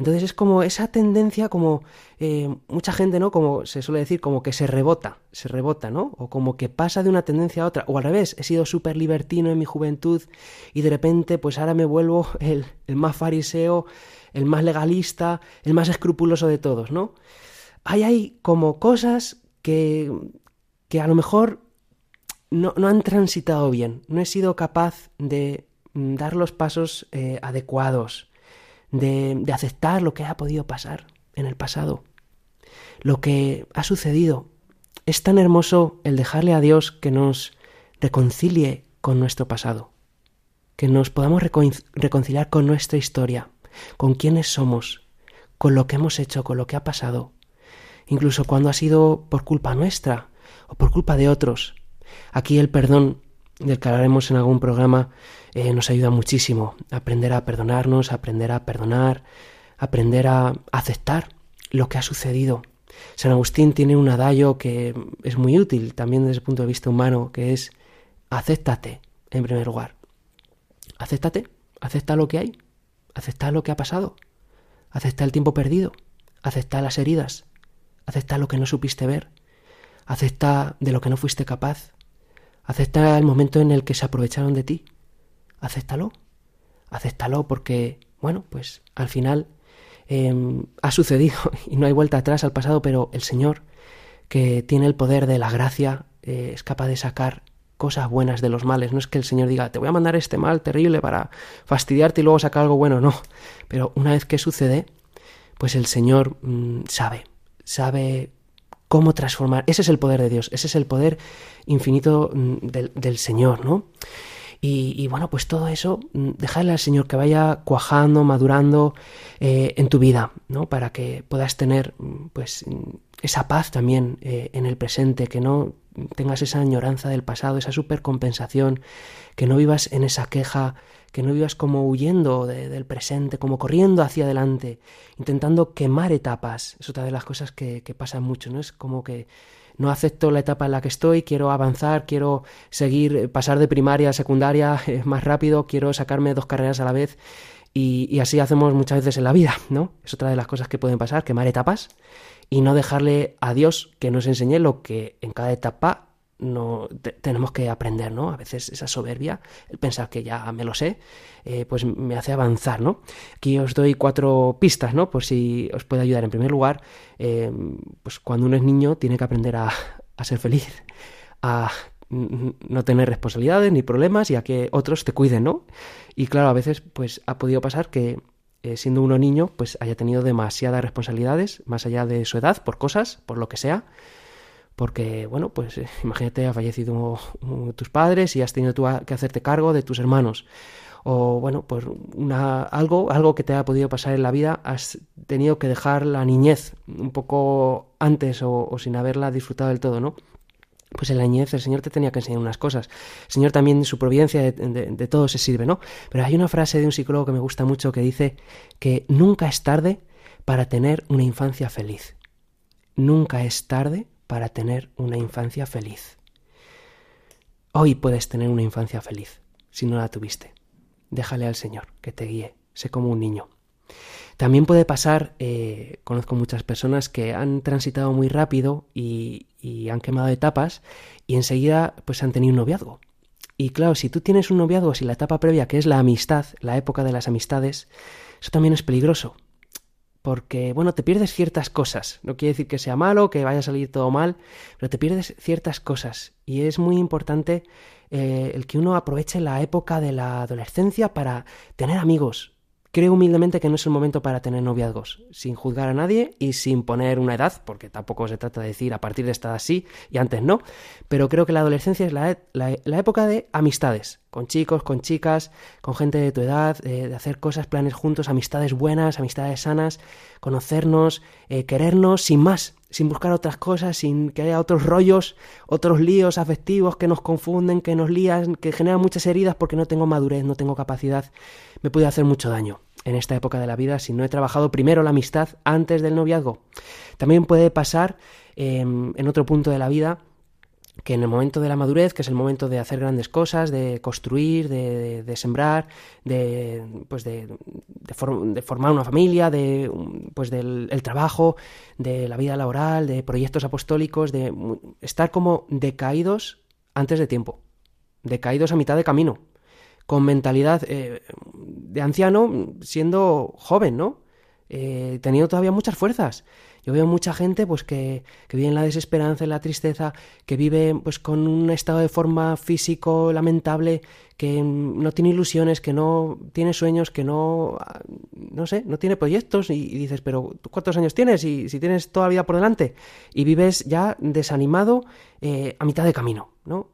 Entonces es como esa tendencia, como eh, mucha gente, ¿no? Como se suele decir, como que se rebota, se rebota, ¿no? O como que pasa de una tendencia a otra. O al revés, he sido súper libertino en mi juventud y de repente, pues ahora me vuelvo el, más fariseo, el más legalista, el más escrupuloso de todos, ¿no? Hay ahí como cosas que, que a lo mejor no, no, han transitado bien. No he sido capaz de mm, dar los pasos eh, adecuados de, aceptar lo que ha podido pasar en el pasado, lo que ha sucedido. Es tan hermoso el dejarle a Dios que nos reconcilie con nuestro pasado, que nos podamos reconciliar con nuestra historia, con quienes somos, con lo que hemos hecho, con lo que ha pasado, incluso cuando ha sido por culpa nuestra o por culpa de otros. Aquí el perdón del en algún programa eh, nos ayuda muchísimo. Aprender a perdonarnos, aprender a perdonar, aprender a aceptar lo que ha sucedido. San Agustín tiene un adagio que es muy útil también desde el punto de vista humano, que es acéptate en primer lugar. Acéptate, acepta lo que hay, acepta lo que ha pasado, acepta el tiempo perdido, acepta las heridas, acepta lo que no supiste ver, acepta de lo que no fuiste capaz, acepta el momento en el que se aprovecharon de ti, acéptalo, acéptalo porque, bueno, pues al final em, ha sucedido y no hay vuelta atrás al pasado, pero el Señor, que tiene el poder de la gracia, eh, es capaz de sacar cosas buenas de los males. No es que el Señor diga, te voy a mandar este mal terrible para fastidiarte y luego sacar algo bueno, no. Pero una vez que sucede, pues el Señor mm, sabe, sabe cómo transformar. Ese es el poder de Dios, ese es el poder infinito mm, del, del Señor, ¿no? Y, bueno, pues todo eso, mm, dejarle al Señor que vaya cuajando, madurando eh, en tu vida, ¿no? Para que puedas tener, mm, pues, mm, esa paz también eh, en el presente, que no tengas esa añoranza del pasado, esa supercompensación, que no vivas en esa queja, que no vivas como huyendo del presente, como corriendo hacia adelante, intentando quemar etapas. Es otra de las cosas que, que pasan mucho, ¿no? Es como que no acepto la etapa en la que estoy, quiero avanzar, quiero seguir, pasar de primaria a secundaria eh, más rápido, quiero sacarme dos carreras a la vez y, así hacemos muchas veces en la vida, ¿no? Es otra de las cosas que pueden pasar, quemar etapas y no dejarle a Dios que nos enseñe lo que en cada etapa no tenemos que aprender, ¿no? A veces esa soberbia, el pensar que ya me lo sé, eh, pues me hace avanzar, ¿no? Aquí os doy cuatro pistas, ¿no? Por si os puede ayudar. En primer lugar, eh, pues cuando uno es niño tiene que aprender a, ser feliz, a no tener responsabilidades ni problemas y a que otros te cuiden, ¿no? Y claro, a veces pues ha podido pasar que eh, siendo uno niño pues haya tenido demasiadas responsabilidades más allá de su edad por cosas, por lo que sea, porque, bueno, pues eh, imagínate, ha fallecido tus padres y has tenido tú que hacerte cargo de tus hermanos. O, bueno, pues una, algo, algo que te ha podido pasar en la vida, has tenido que dejar la niñez un poco antes o, sin haberla disfrutado del todo, ¿no? pues en la niñez el Señor te tenía que enseñar unas cosas. El Señor también, su providencia de, de, todo se sirve, ¿no? Pero hay una frase de un psicólogo que me gusta mucho que dice que nunca es tarde para tener una infancia feliz. Nunca es tarde para tener una infancia feliz. Hoy puedes tener una infancia feliz, si no la tuviste. Déjale al Señor que te guíe, sé como un niño. También puede pasar, eh, conozco muchas personas que han transitado muy rápido y, han quemado etapas y enseguida pues han tenido un noviazgo. Y claro, si tú tienes un noviazgo, si la etapa previa, que es la amistad, la época de las amistades, eso también es peligroso, porque, bueno, te pierdes ciertas cosas. No quiere decir que sea malo, que vaya a salir todo mal, pero te pierdes ciertas cosas. Y es muy importante eh, el que uno aproveche la época de la adolescencia para tener amigos, Creo humildemente que no es el momento para tener noviazgos, sin juzgar a nadie y sin poner una edad, porque tampoco se trata de decir a partir de esta edad sí y antes no, pero creo que la adolescencia es la, la, época de amistades, con chicos, con chicas, con gente de tu edad, de hacer cosas, planes juntos, amistades buenas, amistades sanas, conocernos, eh, querernos sin más, sin buscar otras cosas, sin que haya otros rollos, otros líos afectivos que nos confunden, que nos lían, que generan muchas heridas porque no tengo madurez, no tengo capacidad, me puede hacer mucho daño en esta época de la vida si no he trabajado primero la amistad antes del noviazgo. También puede pasar em, en otro punto de la vida que en el momento de la madurez, que es el momento de hacer grandes cosas, de construir, de, sembrar, de, pues de, formar una familia, de, pues del el trabajo, de la vida laboral, de proyectos apostólicos, de estar como decaídos antes de tiempo, decaídos a mitad de camino, con mentalidad eh, de anciano siendo joven, ¿no? Eh, teniendo todavía muchas fuerzas. Yo veo mucha gente pues que, vive en la desesperanza, en la tristeza, que vive pues con un estado de forma físico lamentable, que no tiene ilusiones, que no tiene sueños, que no no sé, no tiene proyectos y, dices, pero ¿tú cuántos años tienes? Y si tienes toda la vida por delante y vives ya desanimado eh, a mitad de camino, ¿no?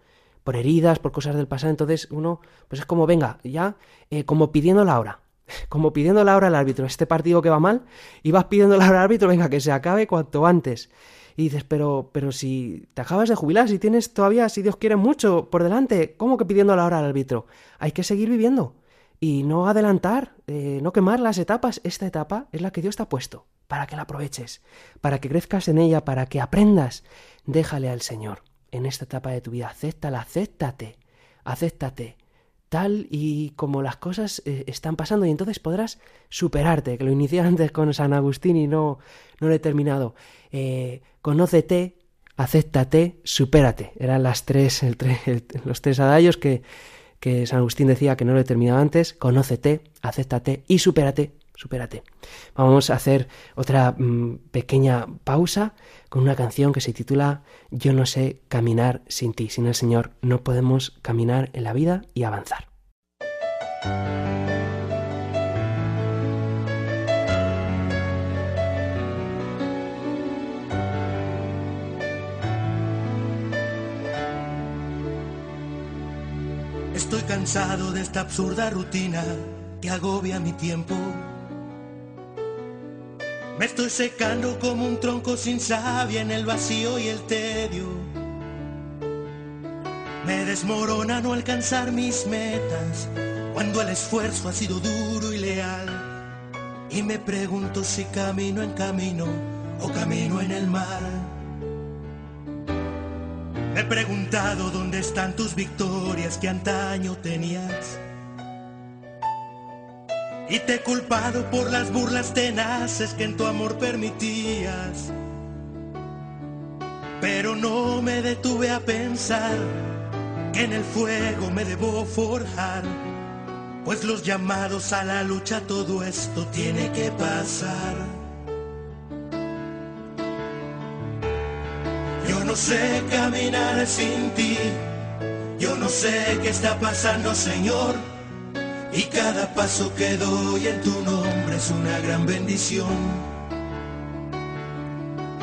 Por heridas, por cosas del pasado, entonces uno pues es como, venga, ya eh, como pidiendo la hora como pidiendo la hora al árbitro, este partido que va mal, y vas pidiendo la hora al árbitro, venga, que se acabe cuanto antes. Y dices, pero, pero si te acabas de jubilar, si tienes todavía, si Dios quiere, mucho por delante, ¿cómo que pidiendo la hora al árbitro? Hay que seguir viviendo y no adelantar, eh, no quemar las etapas. Esta etapa es la que Dios te ha puesto, para que la aproveches, para que crezcas en ella, para que aprendas. Déjale al Señor en esta etapa de tu vida, acéptala, acéptate, acéptate tal y como las cosas eh, están pasando y entonces podrás superarte, que lo inicié antes con San Agustín y no, no lo he terminado. Eh, conócete, acéptate, supérate. Eran las tres, los tres adallos que, que San Agustín decía que no lo he terminado antes. Conócete, acéptate y supérate supérate. Vamos a hacer otra mm, pequeña pausa con una canción que se titula Yo no sé caminar sin ti. Sin el Señor no podemos caminar en la vida y avanzar. Estoy cansado de esta absurda rutina que agobia mi tiempo me estoy secando como un tronco sin savia en el vacío y el tedio. Me desmorona no alcanzar mis metas cuando el esfuerzo ha sido duro y leal. Y me pregunto si camino en camino o camino en el mar. Me he preguntado dónde están tus victorias que antaño tenías y te he culpado por las burlas tenaces que en tu amor permitías. Pero no me detuve a pensar que en el fuego me debo forjar, pues los llamados a la lucha todo esto tiene que pasar. Yo no sé caminar sin ti, yo no sé qué está pasando, Señor y cada paso que doy en tu nombre es una gran bendición.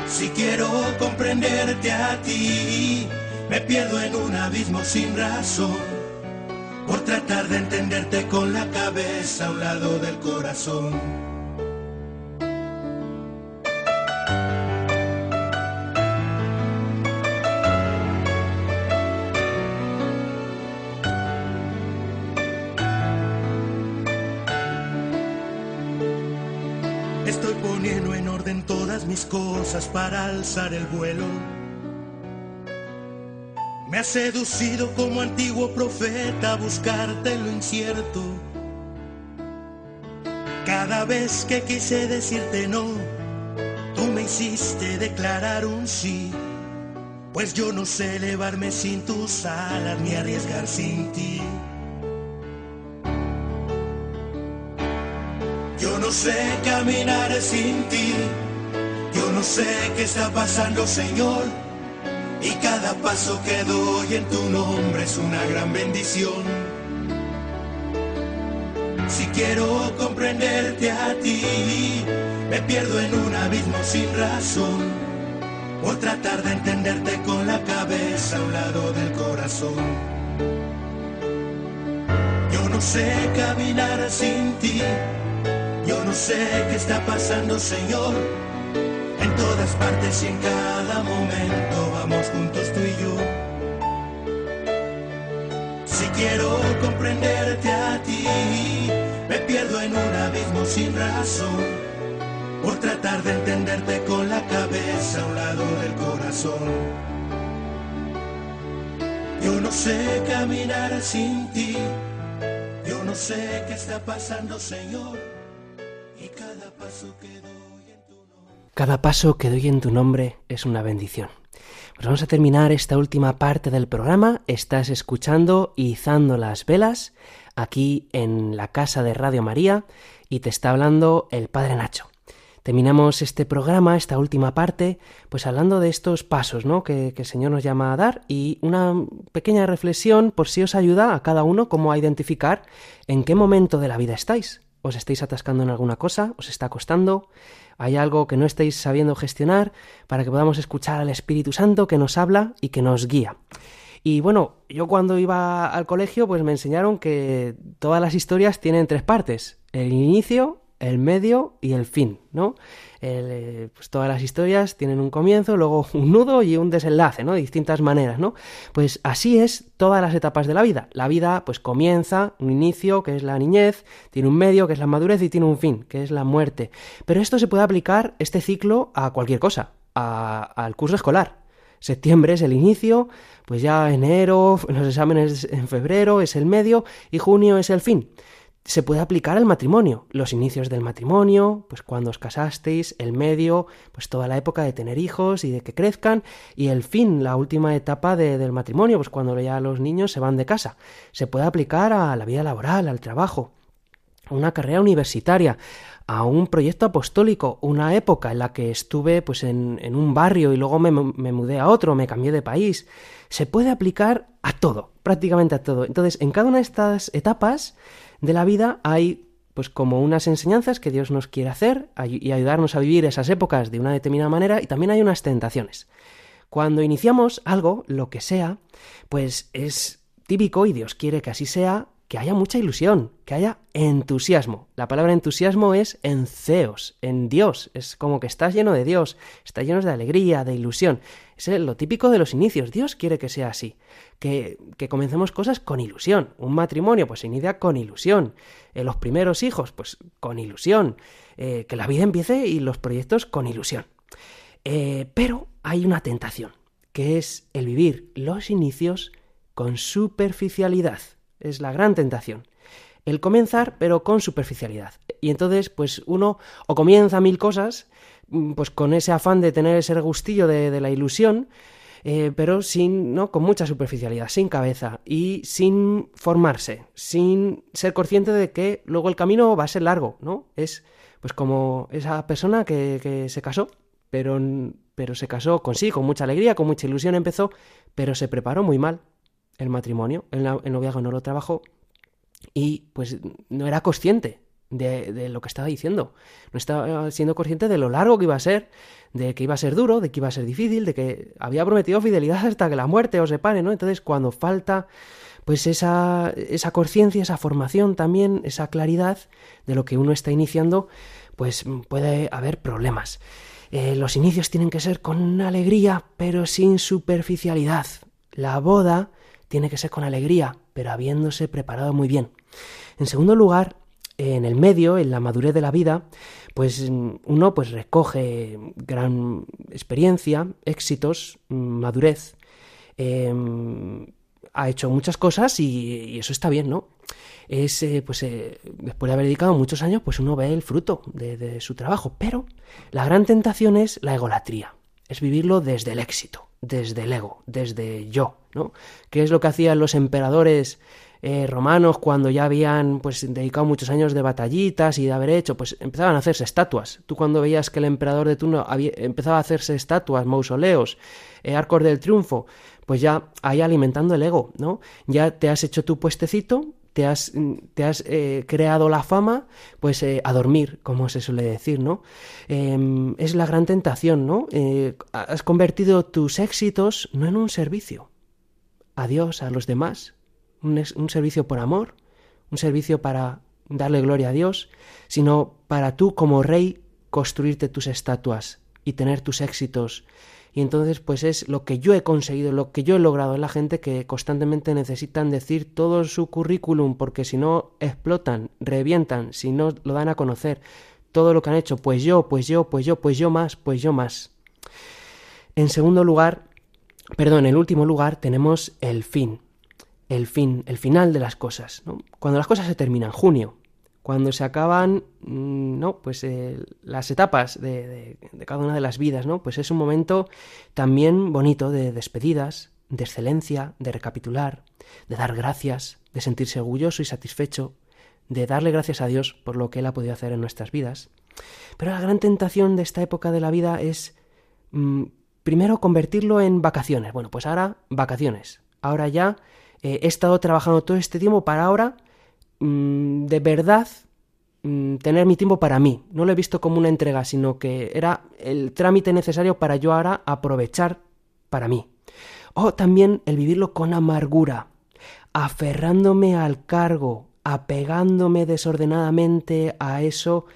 Si quiero comprenderte a ti, me pierdo en un abismo sin razón. Por tratar de entenderte con la cabeza a un lado del corazón. Para alzar el vuelo. Me ha seducido como antiguo profeta a buscarte lo incierto. Cada vez que quise decirte no, tú me hiciste declarar un sí. Pues yo no sé elevarme sin tus alas ni arriesgar sin ti. Yo no sé caminar sin ti no sé qué está pasando, Señor, y cada paso que doy en tu nombre es una gran bendición. Si quiero comprenderte a ti, me pierdo en un abismo sin razón, por tratar de entenderte con la cabeza a un lado del corazón. Yo no sé caminar sin ti, yo no sé qué está pasando, Señor en todas partes y en cada momento vamos juntos tú y yo. Si quiero comprenderte a ti, me pierdo en un abismo sin razón. Por tratar de entenderte con la cabeza a un lado del corazón. Yo no sé caminar sin ti. Yo no sé qué está pasando, Señor. Y cada paso que doy. Cada paso que doy en tu nombre es una bendición. Pues vamos a terminar esta última parte del programa. Estás escuchando Izando las Velas aquí en la casa de Radio María y te está hablando el Padre Nacho. Terminamos este programa, esta última parte, pues hablando de estos pasos ¿no? que, el Señor nos llama a dar y una pequeña reflexión por si os ayuda a cada uno como a identificar en qué momento de la vida estáis. ¿Os estáis atascando en alguna cosa? ¿Os está costando? ¿Hay algo que no estáis sabiendo gestionar para que podamos escuchar al Espíritu Santo que nos habla y que nos guía? Y bueno, yo cuando iba al colegio pues me enseñaron que todas las historias tienen tres partes, el inicio, el medio y el fin, ¿no? El, pues todas las historias tienen un comienzo, luego un nudo y un desenlace, ¿no? De distintas maneras, ¿no? Pues así es todas las etapas de la vida. La vida pues comienza, un inicio, que es la niñez, tiene un medio, que es la madurez, y tiene un fin, que es la muerte. Pero esto se puede aplicar, este ciclo, a cualquier cosa, a, al curso escolar. Septiembre es el inicio, pues ya enero, los exámenes en febrero es el medio y junio es el fin se puede aplicar al matrimonio. Los inicios del matrimonio, pues cuando os casasteis, el medio, pues toda la época de tener hijos y de que crezcan, y el fin, la última etapa de, del matrimonio, pues cuando ya los niños se van de casa. Se puede aplicar a la vida laboral, al trabajo, a una carrera universitaria, a un proyecto apostólico, una época en la que estuve pues en, en un barrio y luego me, me mudé a otro, me cambié de país. Se puede aplicar a todo, prácticamente a todo. Entonces, en cada una de estas etapas, de la vida hay pues como unas enseñanzas que Dios nos quiere hacer y ayudarnos a vivir esas épocas de una determinada manera y también hay unas tentaciones. Cuando iniciamos algo, lo que sea, pues es típico y Dios quiere que así sea, que haya mucha ilusión, que haya entusiasmo. La palabra entusiasmo es en ceos, en Dios. Es como que estás lleno de Dios, estás lleno de alegría, de ilusión. Es lo típico de los inicios. Dios quiere que sea así. Que, que comencemos cosas con ilusión. Un matrimonio, pues se inicia con ilusión. Eh, los primeros hijos, pues con ilusión. Eh, que la vida empiece y los proyectos con ilusión. Eh, pero hay una tentación, que es el vivir los inicios con superficialidad es la gran tentación. El comenzar, pero con superficialidad. Y entonces, pues uno o comienza mil cosas, mm, pues con ese afán de tener ese gustillo de, la ilusión, eh, pero sin, ¿no? con mucha superficialidad, sin cabeza y sin formarse, sin ser consciente de que luego el camino va a ser largo, ¿no? Es pues como esa persona que, que se casó, pero, pero se casó con sí, con mucha alegría, con mucha ilusión empezó, pero se preparó muy mal, el matrimonio, el, noviazgo no lo trabajó y pues no era consciente de, lo que estaba diciendo. No estaba siendo consciente de lo largo que iba a ser, de que iba a ser duro, de que iba a ser difícil, de que había prometido fidelidad hasta que la muerte os separe, ¿no? Entonces, cuando falta pues esa, esa conciencia, esa formación también, esa claridad de lo que uno está iniciando, pues puede haber problemas. Eh, los inicios tienen que ser con alegría, pero sin superficialidad. La boda tiene que ser con alegría, pero habiéndose preparado muy bien. En segundo lugar, en el medio, en la madurez de la vida, pues uno pues recoge gran experiencia, éxitos, madurez, em, ha hecho muchas cosas y, eso está bien, ¿no? Es, eh, pues eh, después de haber dedicado muchos años, pues uno ve el fruto de, de su trabajo, pero la gran tentación es la egolatría, es vivirlo desde el éxito, desde el ego, desde yo, ¿no? ¿Qué es lo que hacían los emperadores eh, romanos cuando ya habían pues dedicado muchos años de batallitas y de haber hecho, pues empezaban a hacerse estatuas. Tú cuando veías que el emperador de turno había, empezaba a hacerse estatuas, mausoleos, eh, arcos del triunfo, pues ya ahí alimentando el ego, ¿no? Ya te has hecho tu puestecito, te has, te has eh, creado la fama, pues eh, a dormir, como se suele decir, ¿no? Em, es la gran tentación, ¿no? Eh, has convertido tus éxitos no en un servicio a Dios, a los demás, un, un servicio por amor, un servicio para darle gloria a Dios, sino para tú como rey construirte tus estatuas y tener tus éxitos y entonces pues es lo que yo he conseguido, lo que yo he logrado en la gente que constantemente necesitan decir todo su currículum porque si no explotan, revientan, si no lo dan a conocer, todo lo que han hecho, pues yo, pues yo, pues yo, pues yo más, pues yo más. En segundo lugar, Perdón, en último lugar tenemos el fin, el fin, el final de las cosas. Cuando las cosas se terminan, junio, cuando se acaban, mm, no, pues eh, las etapas de, cada una de las vidas, ¿no? Pues es un momento también bonito de despedidas, de excelencia, de recapitular, de dar gracias, de sentirse orgulloso y satisfecho, de darle gracias a Dios por lo que Él ha podido hacer en nuestras vidas. Pero la gran tentación de esta época de la vida es mm, primero convertirlo en vacaciones. Bueno, pues ahora vacaciones. Ahora ya eh, he estado trabajando todo este tiempo para ahora mm, de verdad mm, tener mi tiempo para mí. No lo he visto como una entrega, sino que era el trámite necesario para yo ahora aprovechar para mí. O también el vivirlo con amargura, aferrándome al cargo, apegándome desordenadamente a eso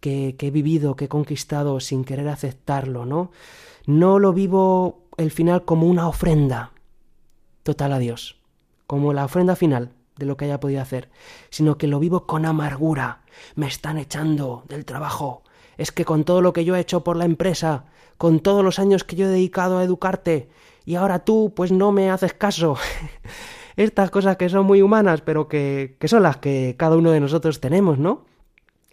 que, he vivido, que he conquistado sin querer aceptarlo, ¿no? No lo vivo el final como una ofrenda total a Dios, como la ofrenda final de lo que haya podido hacer, sino que lo vivo con amargura. Me están echando del trabajo. Es que con todo lo que yo he hecho por la empresa, con todos los años que yo he dedicado a educarte, y ahora tú pues no me haces caso. estas cosas que son muy humanas, pero que, que son las que cada uno de nosotros tenemos, ¿no?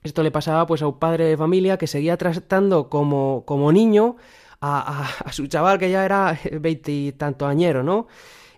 Esto le pasaba pues a un padre de familia que seguía tratando como, como niño a, a, su chaval que ya era veintitanto añero, ¿no?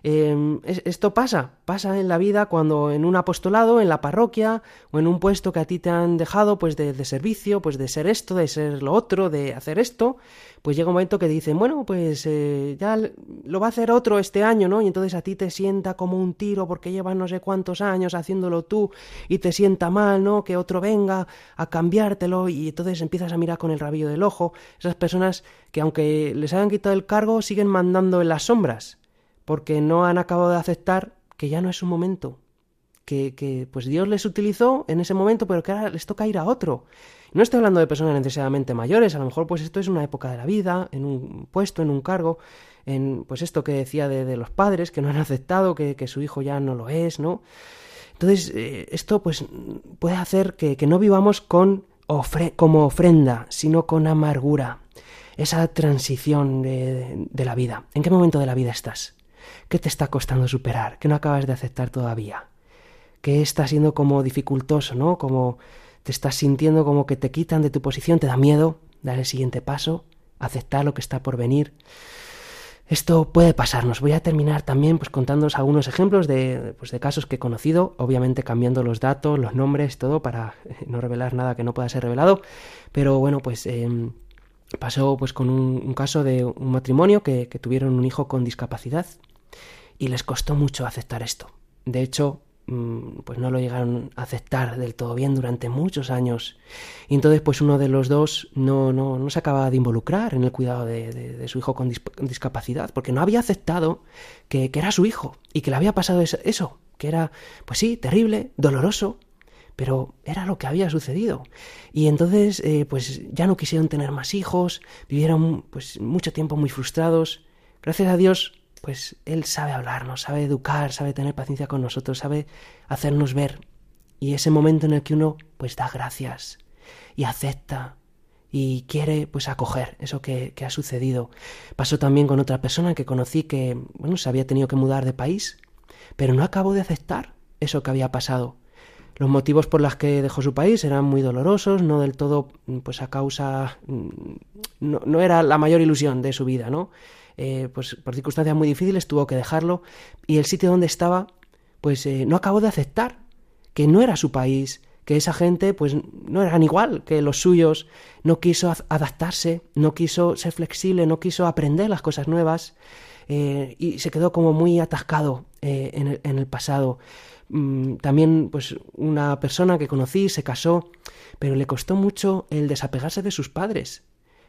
Eh, esto pasa, pasa en la vida cuando en un apostolado, en la parroquia o en un puesto que a ti te han dejado, pues de, de, servicio, pues de ser esto, de ser lo otro, de hacer esto, pues llega un momento que dicen, bueno, pues eh, ya lo va a hacer otro este año, ¿no? Y entonces a ti te sienta como un tiro porque llevas no sé cuántos años haciéndolo tú y te sienta mal, ¿no? Que otro venga a cambiártelo y entonces empiezas a mirar con el rabillo del ojo. Esas personas que aunque les hayan quitado el cargo siguen mandando en las sombras porque no han acabado de aceptar que ya no es un momento, que, que, pues Dios les utilizó en ese momento, pero que ahora les toca ir a otro. No estoy hablando de personas necesariamente mayores, a lo mejor pues esto es una época de la vida, en un puesto, en un cargo, en pues esto que decía de, de los padres que no han aceptado que, que, su hijo ya no lo es, ¿no? Entonces, eh, esto pues puede hacer que, que no vivamos con como ofrenda, sino con amargura. Esa transición de, de la vida. ¿En qué momento de la vida estás? ¿Qué te está costando superar? ¿Qué no acabas de aceptar todavía? ¿Qué está siendo como dificultoso, ¿no? Como te estás sintiendo como que te quitan de tu posición, te da miedo dar el siguiente paso, aceptar lo que está por venir. Esto puede pasarnos. Voy a terminar también pues contándoos algunos ejemplos de, pues, de casos que he conocido, obviamente cambiando los datos, los nombres, todo para no revelar nada que no pueda ser revelado. Pero bueno, pues eh, pasó pues con un, caso de un matrimonio que, que tuvieron un hijo con discapacidad y les costó mucho aceptar esto. De hecho, mm, pues no lo llegaron a aceptar del todo bien durante muchos años. Y entonces, pues uno de los dos no, no, no se acababa de involucrar en el cuidado de, su hijo con, dis con, discapacidad, porque no había aceptado que, que, era su hijo y que le había pasado eso, eso, que era, pues sí, terrible, doloroso, pero era lo que había sucedido. Y entonces, eh, pues ya no quisieron tener más hijos, vivieron pues mucho tiempo muy frustrados. Gracias a Dios, pues Él sabe hablarnos, sabe educar, sabe tener paciencia con nosotros, sabe hacernos ver. Y ese momento en el que uno pues da gracias y acepta y quiere pues acoger eso que, ha sucedido. Pasó también con otra persona que conocí que, bueno, se había tenido que mudar de país, pero no acabó de aceptar eso que había pasado. Los motivos por los que dejó su país eran muy dolorosos, no del todo, pues a causa, no, no era la mayor ilusión de su vida, ¿no? Eh, pues por circunstancias muy difíciles tuvo que dejarlo y el sitio donde estaba pues eh, no acabó de aceptar que no era su país, que esa gente pues no eran igual que los suyos, no quiso adaptarse, no quiso ser flexible, no quiso aprender las cosas nuevas eh, y se quedó como muy atascado en, el, en, el, pasado. Mm, también pues una persona que conocí se casó, pero le costó mucho el desapegarse de sus padres.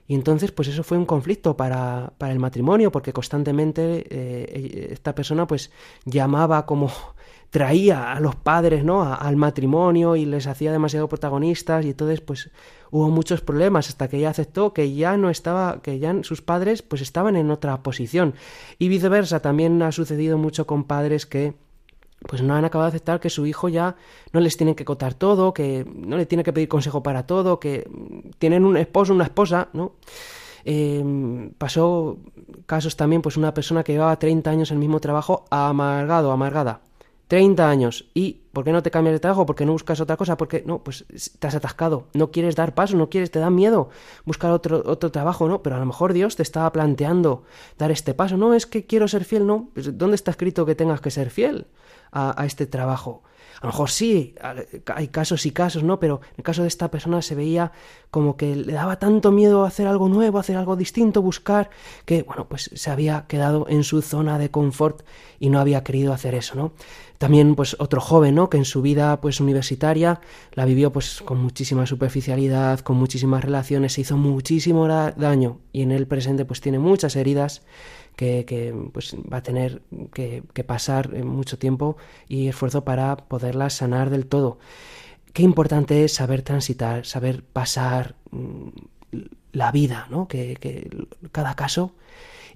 Y entonces, pues eso fue un conflicto para, para el matrimonio, porque constantemente eh, esta persona pues llamaba como traía a los padres, ¿no? Al matrimonio y les hacía demasiado protagonistas y entonces pues hubo muchos problemas hasta que ella aceptó que ya no estaba, que ya sus padres pues estaban en otra posición. Y viceversa, también ha sucedido mucho con padres que pues no han acabado de aceptar que su hijo ya no les tiene que contar todo, que no le tiene que pedir consejo para todo, que tienen un esposo, una esposa, ¿no? Em, pasó casos también, pues una persona que llevaba 30 años en el mismo trabajo, amargado, amargada. 30 años. ¿Y por qué no te cambias de trabajo? ¿Por qué no buscas otra cosa? Porque no, pues te has atascado. No quieres dar paso, no quieres, te da miedo buscar otro, otro trabajo, ¿no? Pero a lo mejor Dios te estaba planteando dar este paso. No es que quiero ser fiel, no. Pues, ¿Dónde está escrito que tengas que ser fiel a, este trabajo? A lo mejor sí, hay casos y casos, ¿no? Pero en el caso de esta persona se veía como que le daba tanto miedo hacer algo nuevo, hacer algo distinto, buscar, que, bueno, pues se había quedado en su zona de confort y no había querido hacer eso, ¿no? También, pues, otro joven, ¿no? Que en su vida, pues, universitaria la vivió, pues, con muchísima superficialidad, con muchísimas relaciones, se hizo muchísimo daño y en el presente, pues, tiene muchas heridas que, pues, va a tener que, pasar mucho tiempo y esfuerzo para poderlas sanar del todo. Qué importante es saber transitar, saber pasar mm, la vida, ¿no? Que, cada caso.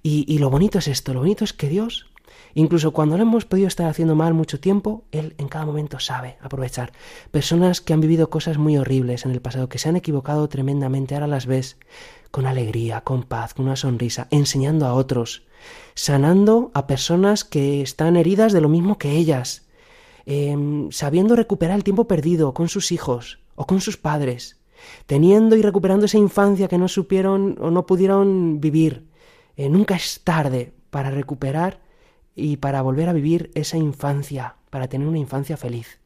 Y, y, lo bonito es esto, lo bonito es que Dios, incluso cuando lo hemos podido estar haciendo mal mucho tiempo, Él en cada momento sabe aprovechar. Personas que han vivido cosas muy horribles en el pasado, que se han equivocado tremendamente, ahora las ves con alegría, con paz, con una sonrisa, enseñando a otros, sanando a personas que están heridas de lo mismo que ellas, em, sabiendo recuperar el tiempo perdido con sus hijos o con sus padres, teniendo y recuperando esa infancia que no supieron o no pudieron vivir. Eh, nunca es tarde para recuperar y para volver a vivir esa infancia, para tener una infancia feliz.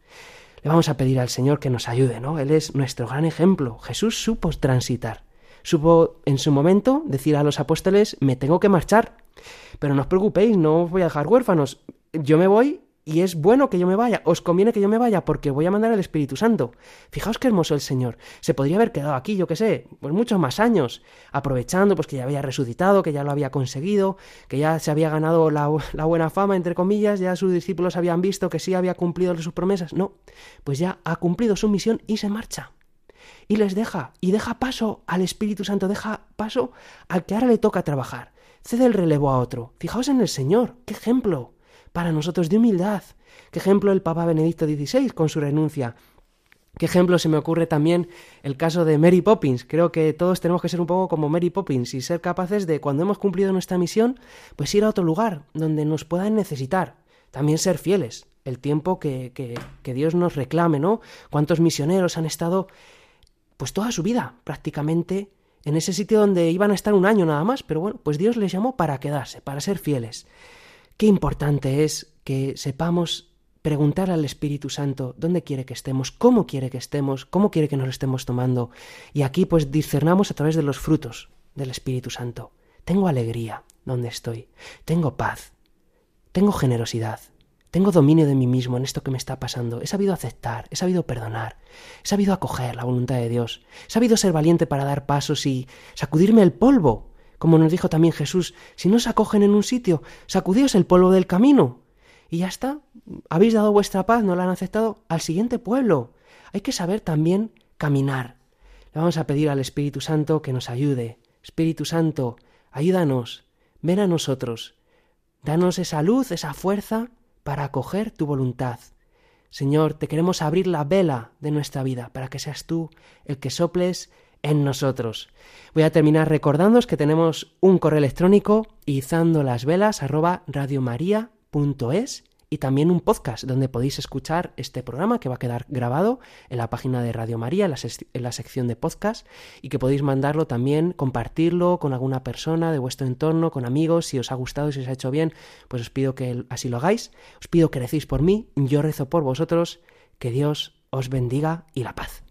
Le vamos a pedir al Señor que nos ayude, ¿no? Él es nuestro gran ejemplo. Jesús supo transitar, supo en su momento decir a los apóstoles, me tengo que marchar, pero no os preocupéis, no os voy a dejar huérfanos. Yo me voy y es bueno que yo me vaya, os conviene que yo me vaya porque voy a mandar al Espíritu Santo. Fijaos qué hermoso el Señor. Se podría haber quedado aquí, yo qué sé, pues muchos más años, aprovechando pues que ya había resucitado, que ya lo había conseguido, que ya se había ganado la, la buena fama, entre comillas, ya sus discípulos habían visto que sí había cumplido sus promesas. No, pues ya ha cumplido su misión y se marcha. Y les deja, y deja paso al Espíritu Santo, deja paso al que ahora le toca trabajar cede el relevo a otro. Fijaos en el Señor, qué ejemplo para nosotros de humildad, qué ejemplo el Papa Benedicto XVI con su renuncia. Qué ejemplo se me ocurre también el caso de Mary Poppins. Creo que todos tenemos que ser un poco como Mary Poppins y ser capaces de, cuando hemos cumplido nuestra misión, pues ir a otro lugar donde nos puedan necesitar. También ser fieles, el tiempo que, que, que Dios nos reclame, ¿no? ¿Cuántos misioneros han estado, pues toda su vida prácticamente en ese sitio donde iban a estar un año nada más, pero bueno, pues Dios les llamó para quedarse, para ser fieles. Qué importante es que sepamos preguntar al Espíritu Santo dónde quiere que estemos, cómo quiere que estemos, cómo quiere que nos lo estemos tomando. Y aquí pues discernamos a través de los frutos del Espíritu Santo. Tengo alegría donde estoy, tengo paz, tengo generosidad, tengo dominio de mí mismo en esto que me está pasando. He sabido aceptar, he sabido perdonar, he sabido acoger la voluntad de Dios. He sabido ser valiente para dar pasos y sacudirme el polvo. Como nos dijo también Jesús, si no os acogen en un sitio, sacudíos el polvo del camino. Y ya está. Habéis dado vuestra paz, no la han aceptado al siguiente pueblo. Hay que saber también caminar. Le vamos a pedir al Espíritu Santo que nos ayude. Espíritu Santo, ayúdanos, ven a nosotros. Danos esa luz, esa fuerza para acoger tu voluntad. Señor, te queremos abrir la vela de nuestra vida para que seas tú el que soples en nosotros. Voy a terminar recordándoos que tenemos un correo electrónico izando las velas y también un podcast donde podéis escuchar este programa que va a quedar grabado en la página de Radio María, en la, sección de podcast, y que podéis mandarlo también, compartirlo con alguna persona de vuestro entorno, con amigos, si os ha gustado, si os ha hecho bien, pues os pido que así lo hagáis, os pido que recéis por mí, yo rezo por vosotros, que Dios os bendiga y la paz.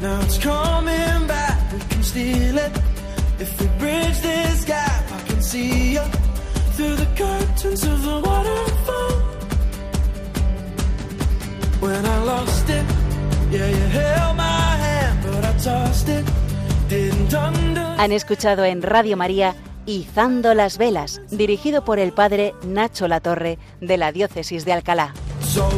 Now it's coming back, we can steal it. If we bridge this gap, I can see you through the curtains of the waterfall. When I lost it, yeah, you held my hand, but I tossed it. Didn't under... Han escuchado en Radio María Izando las Velas, dirigido por el padre Nacho Latorre de la Diócesis de Alcalá. So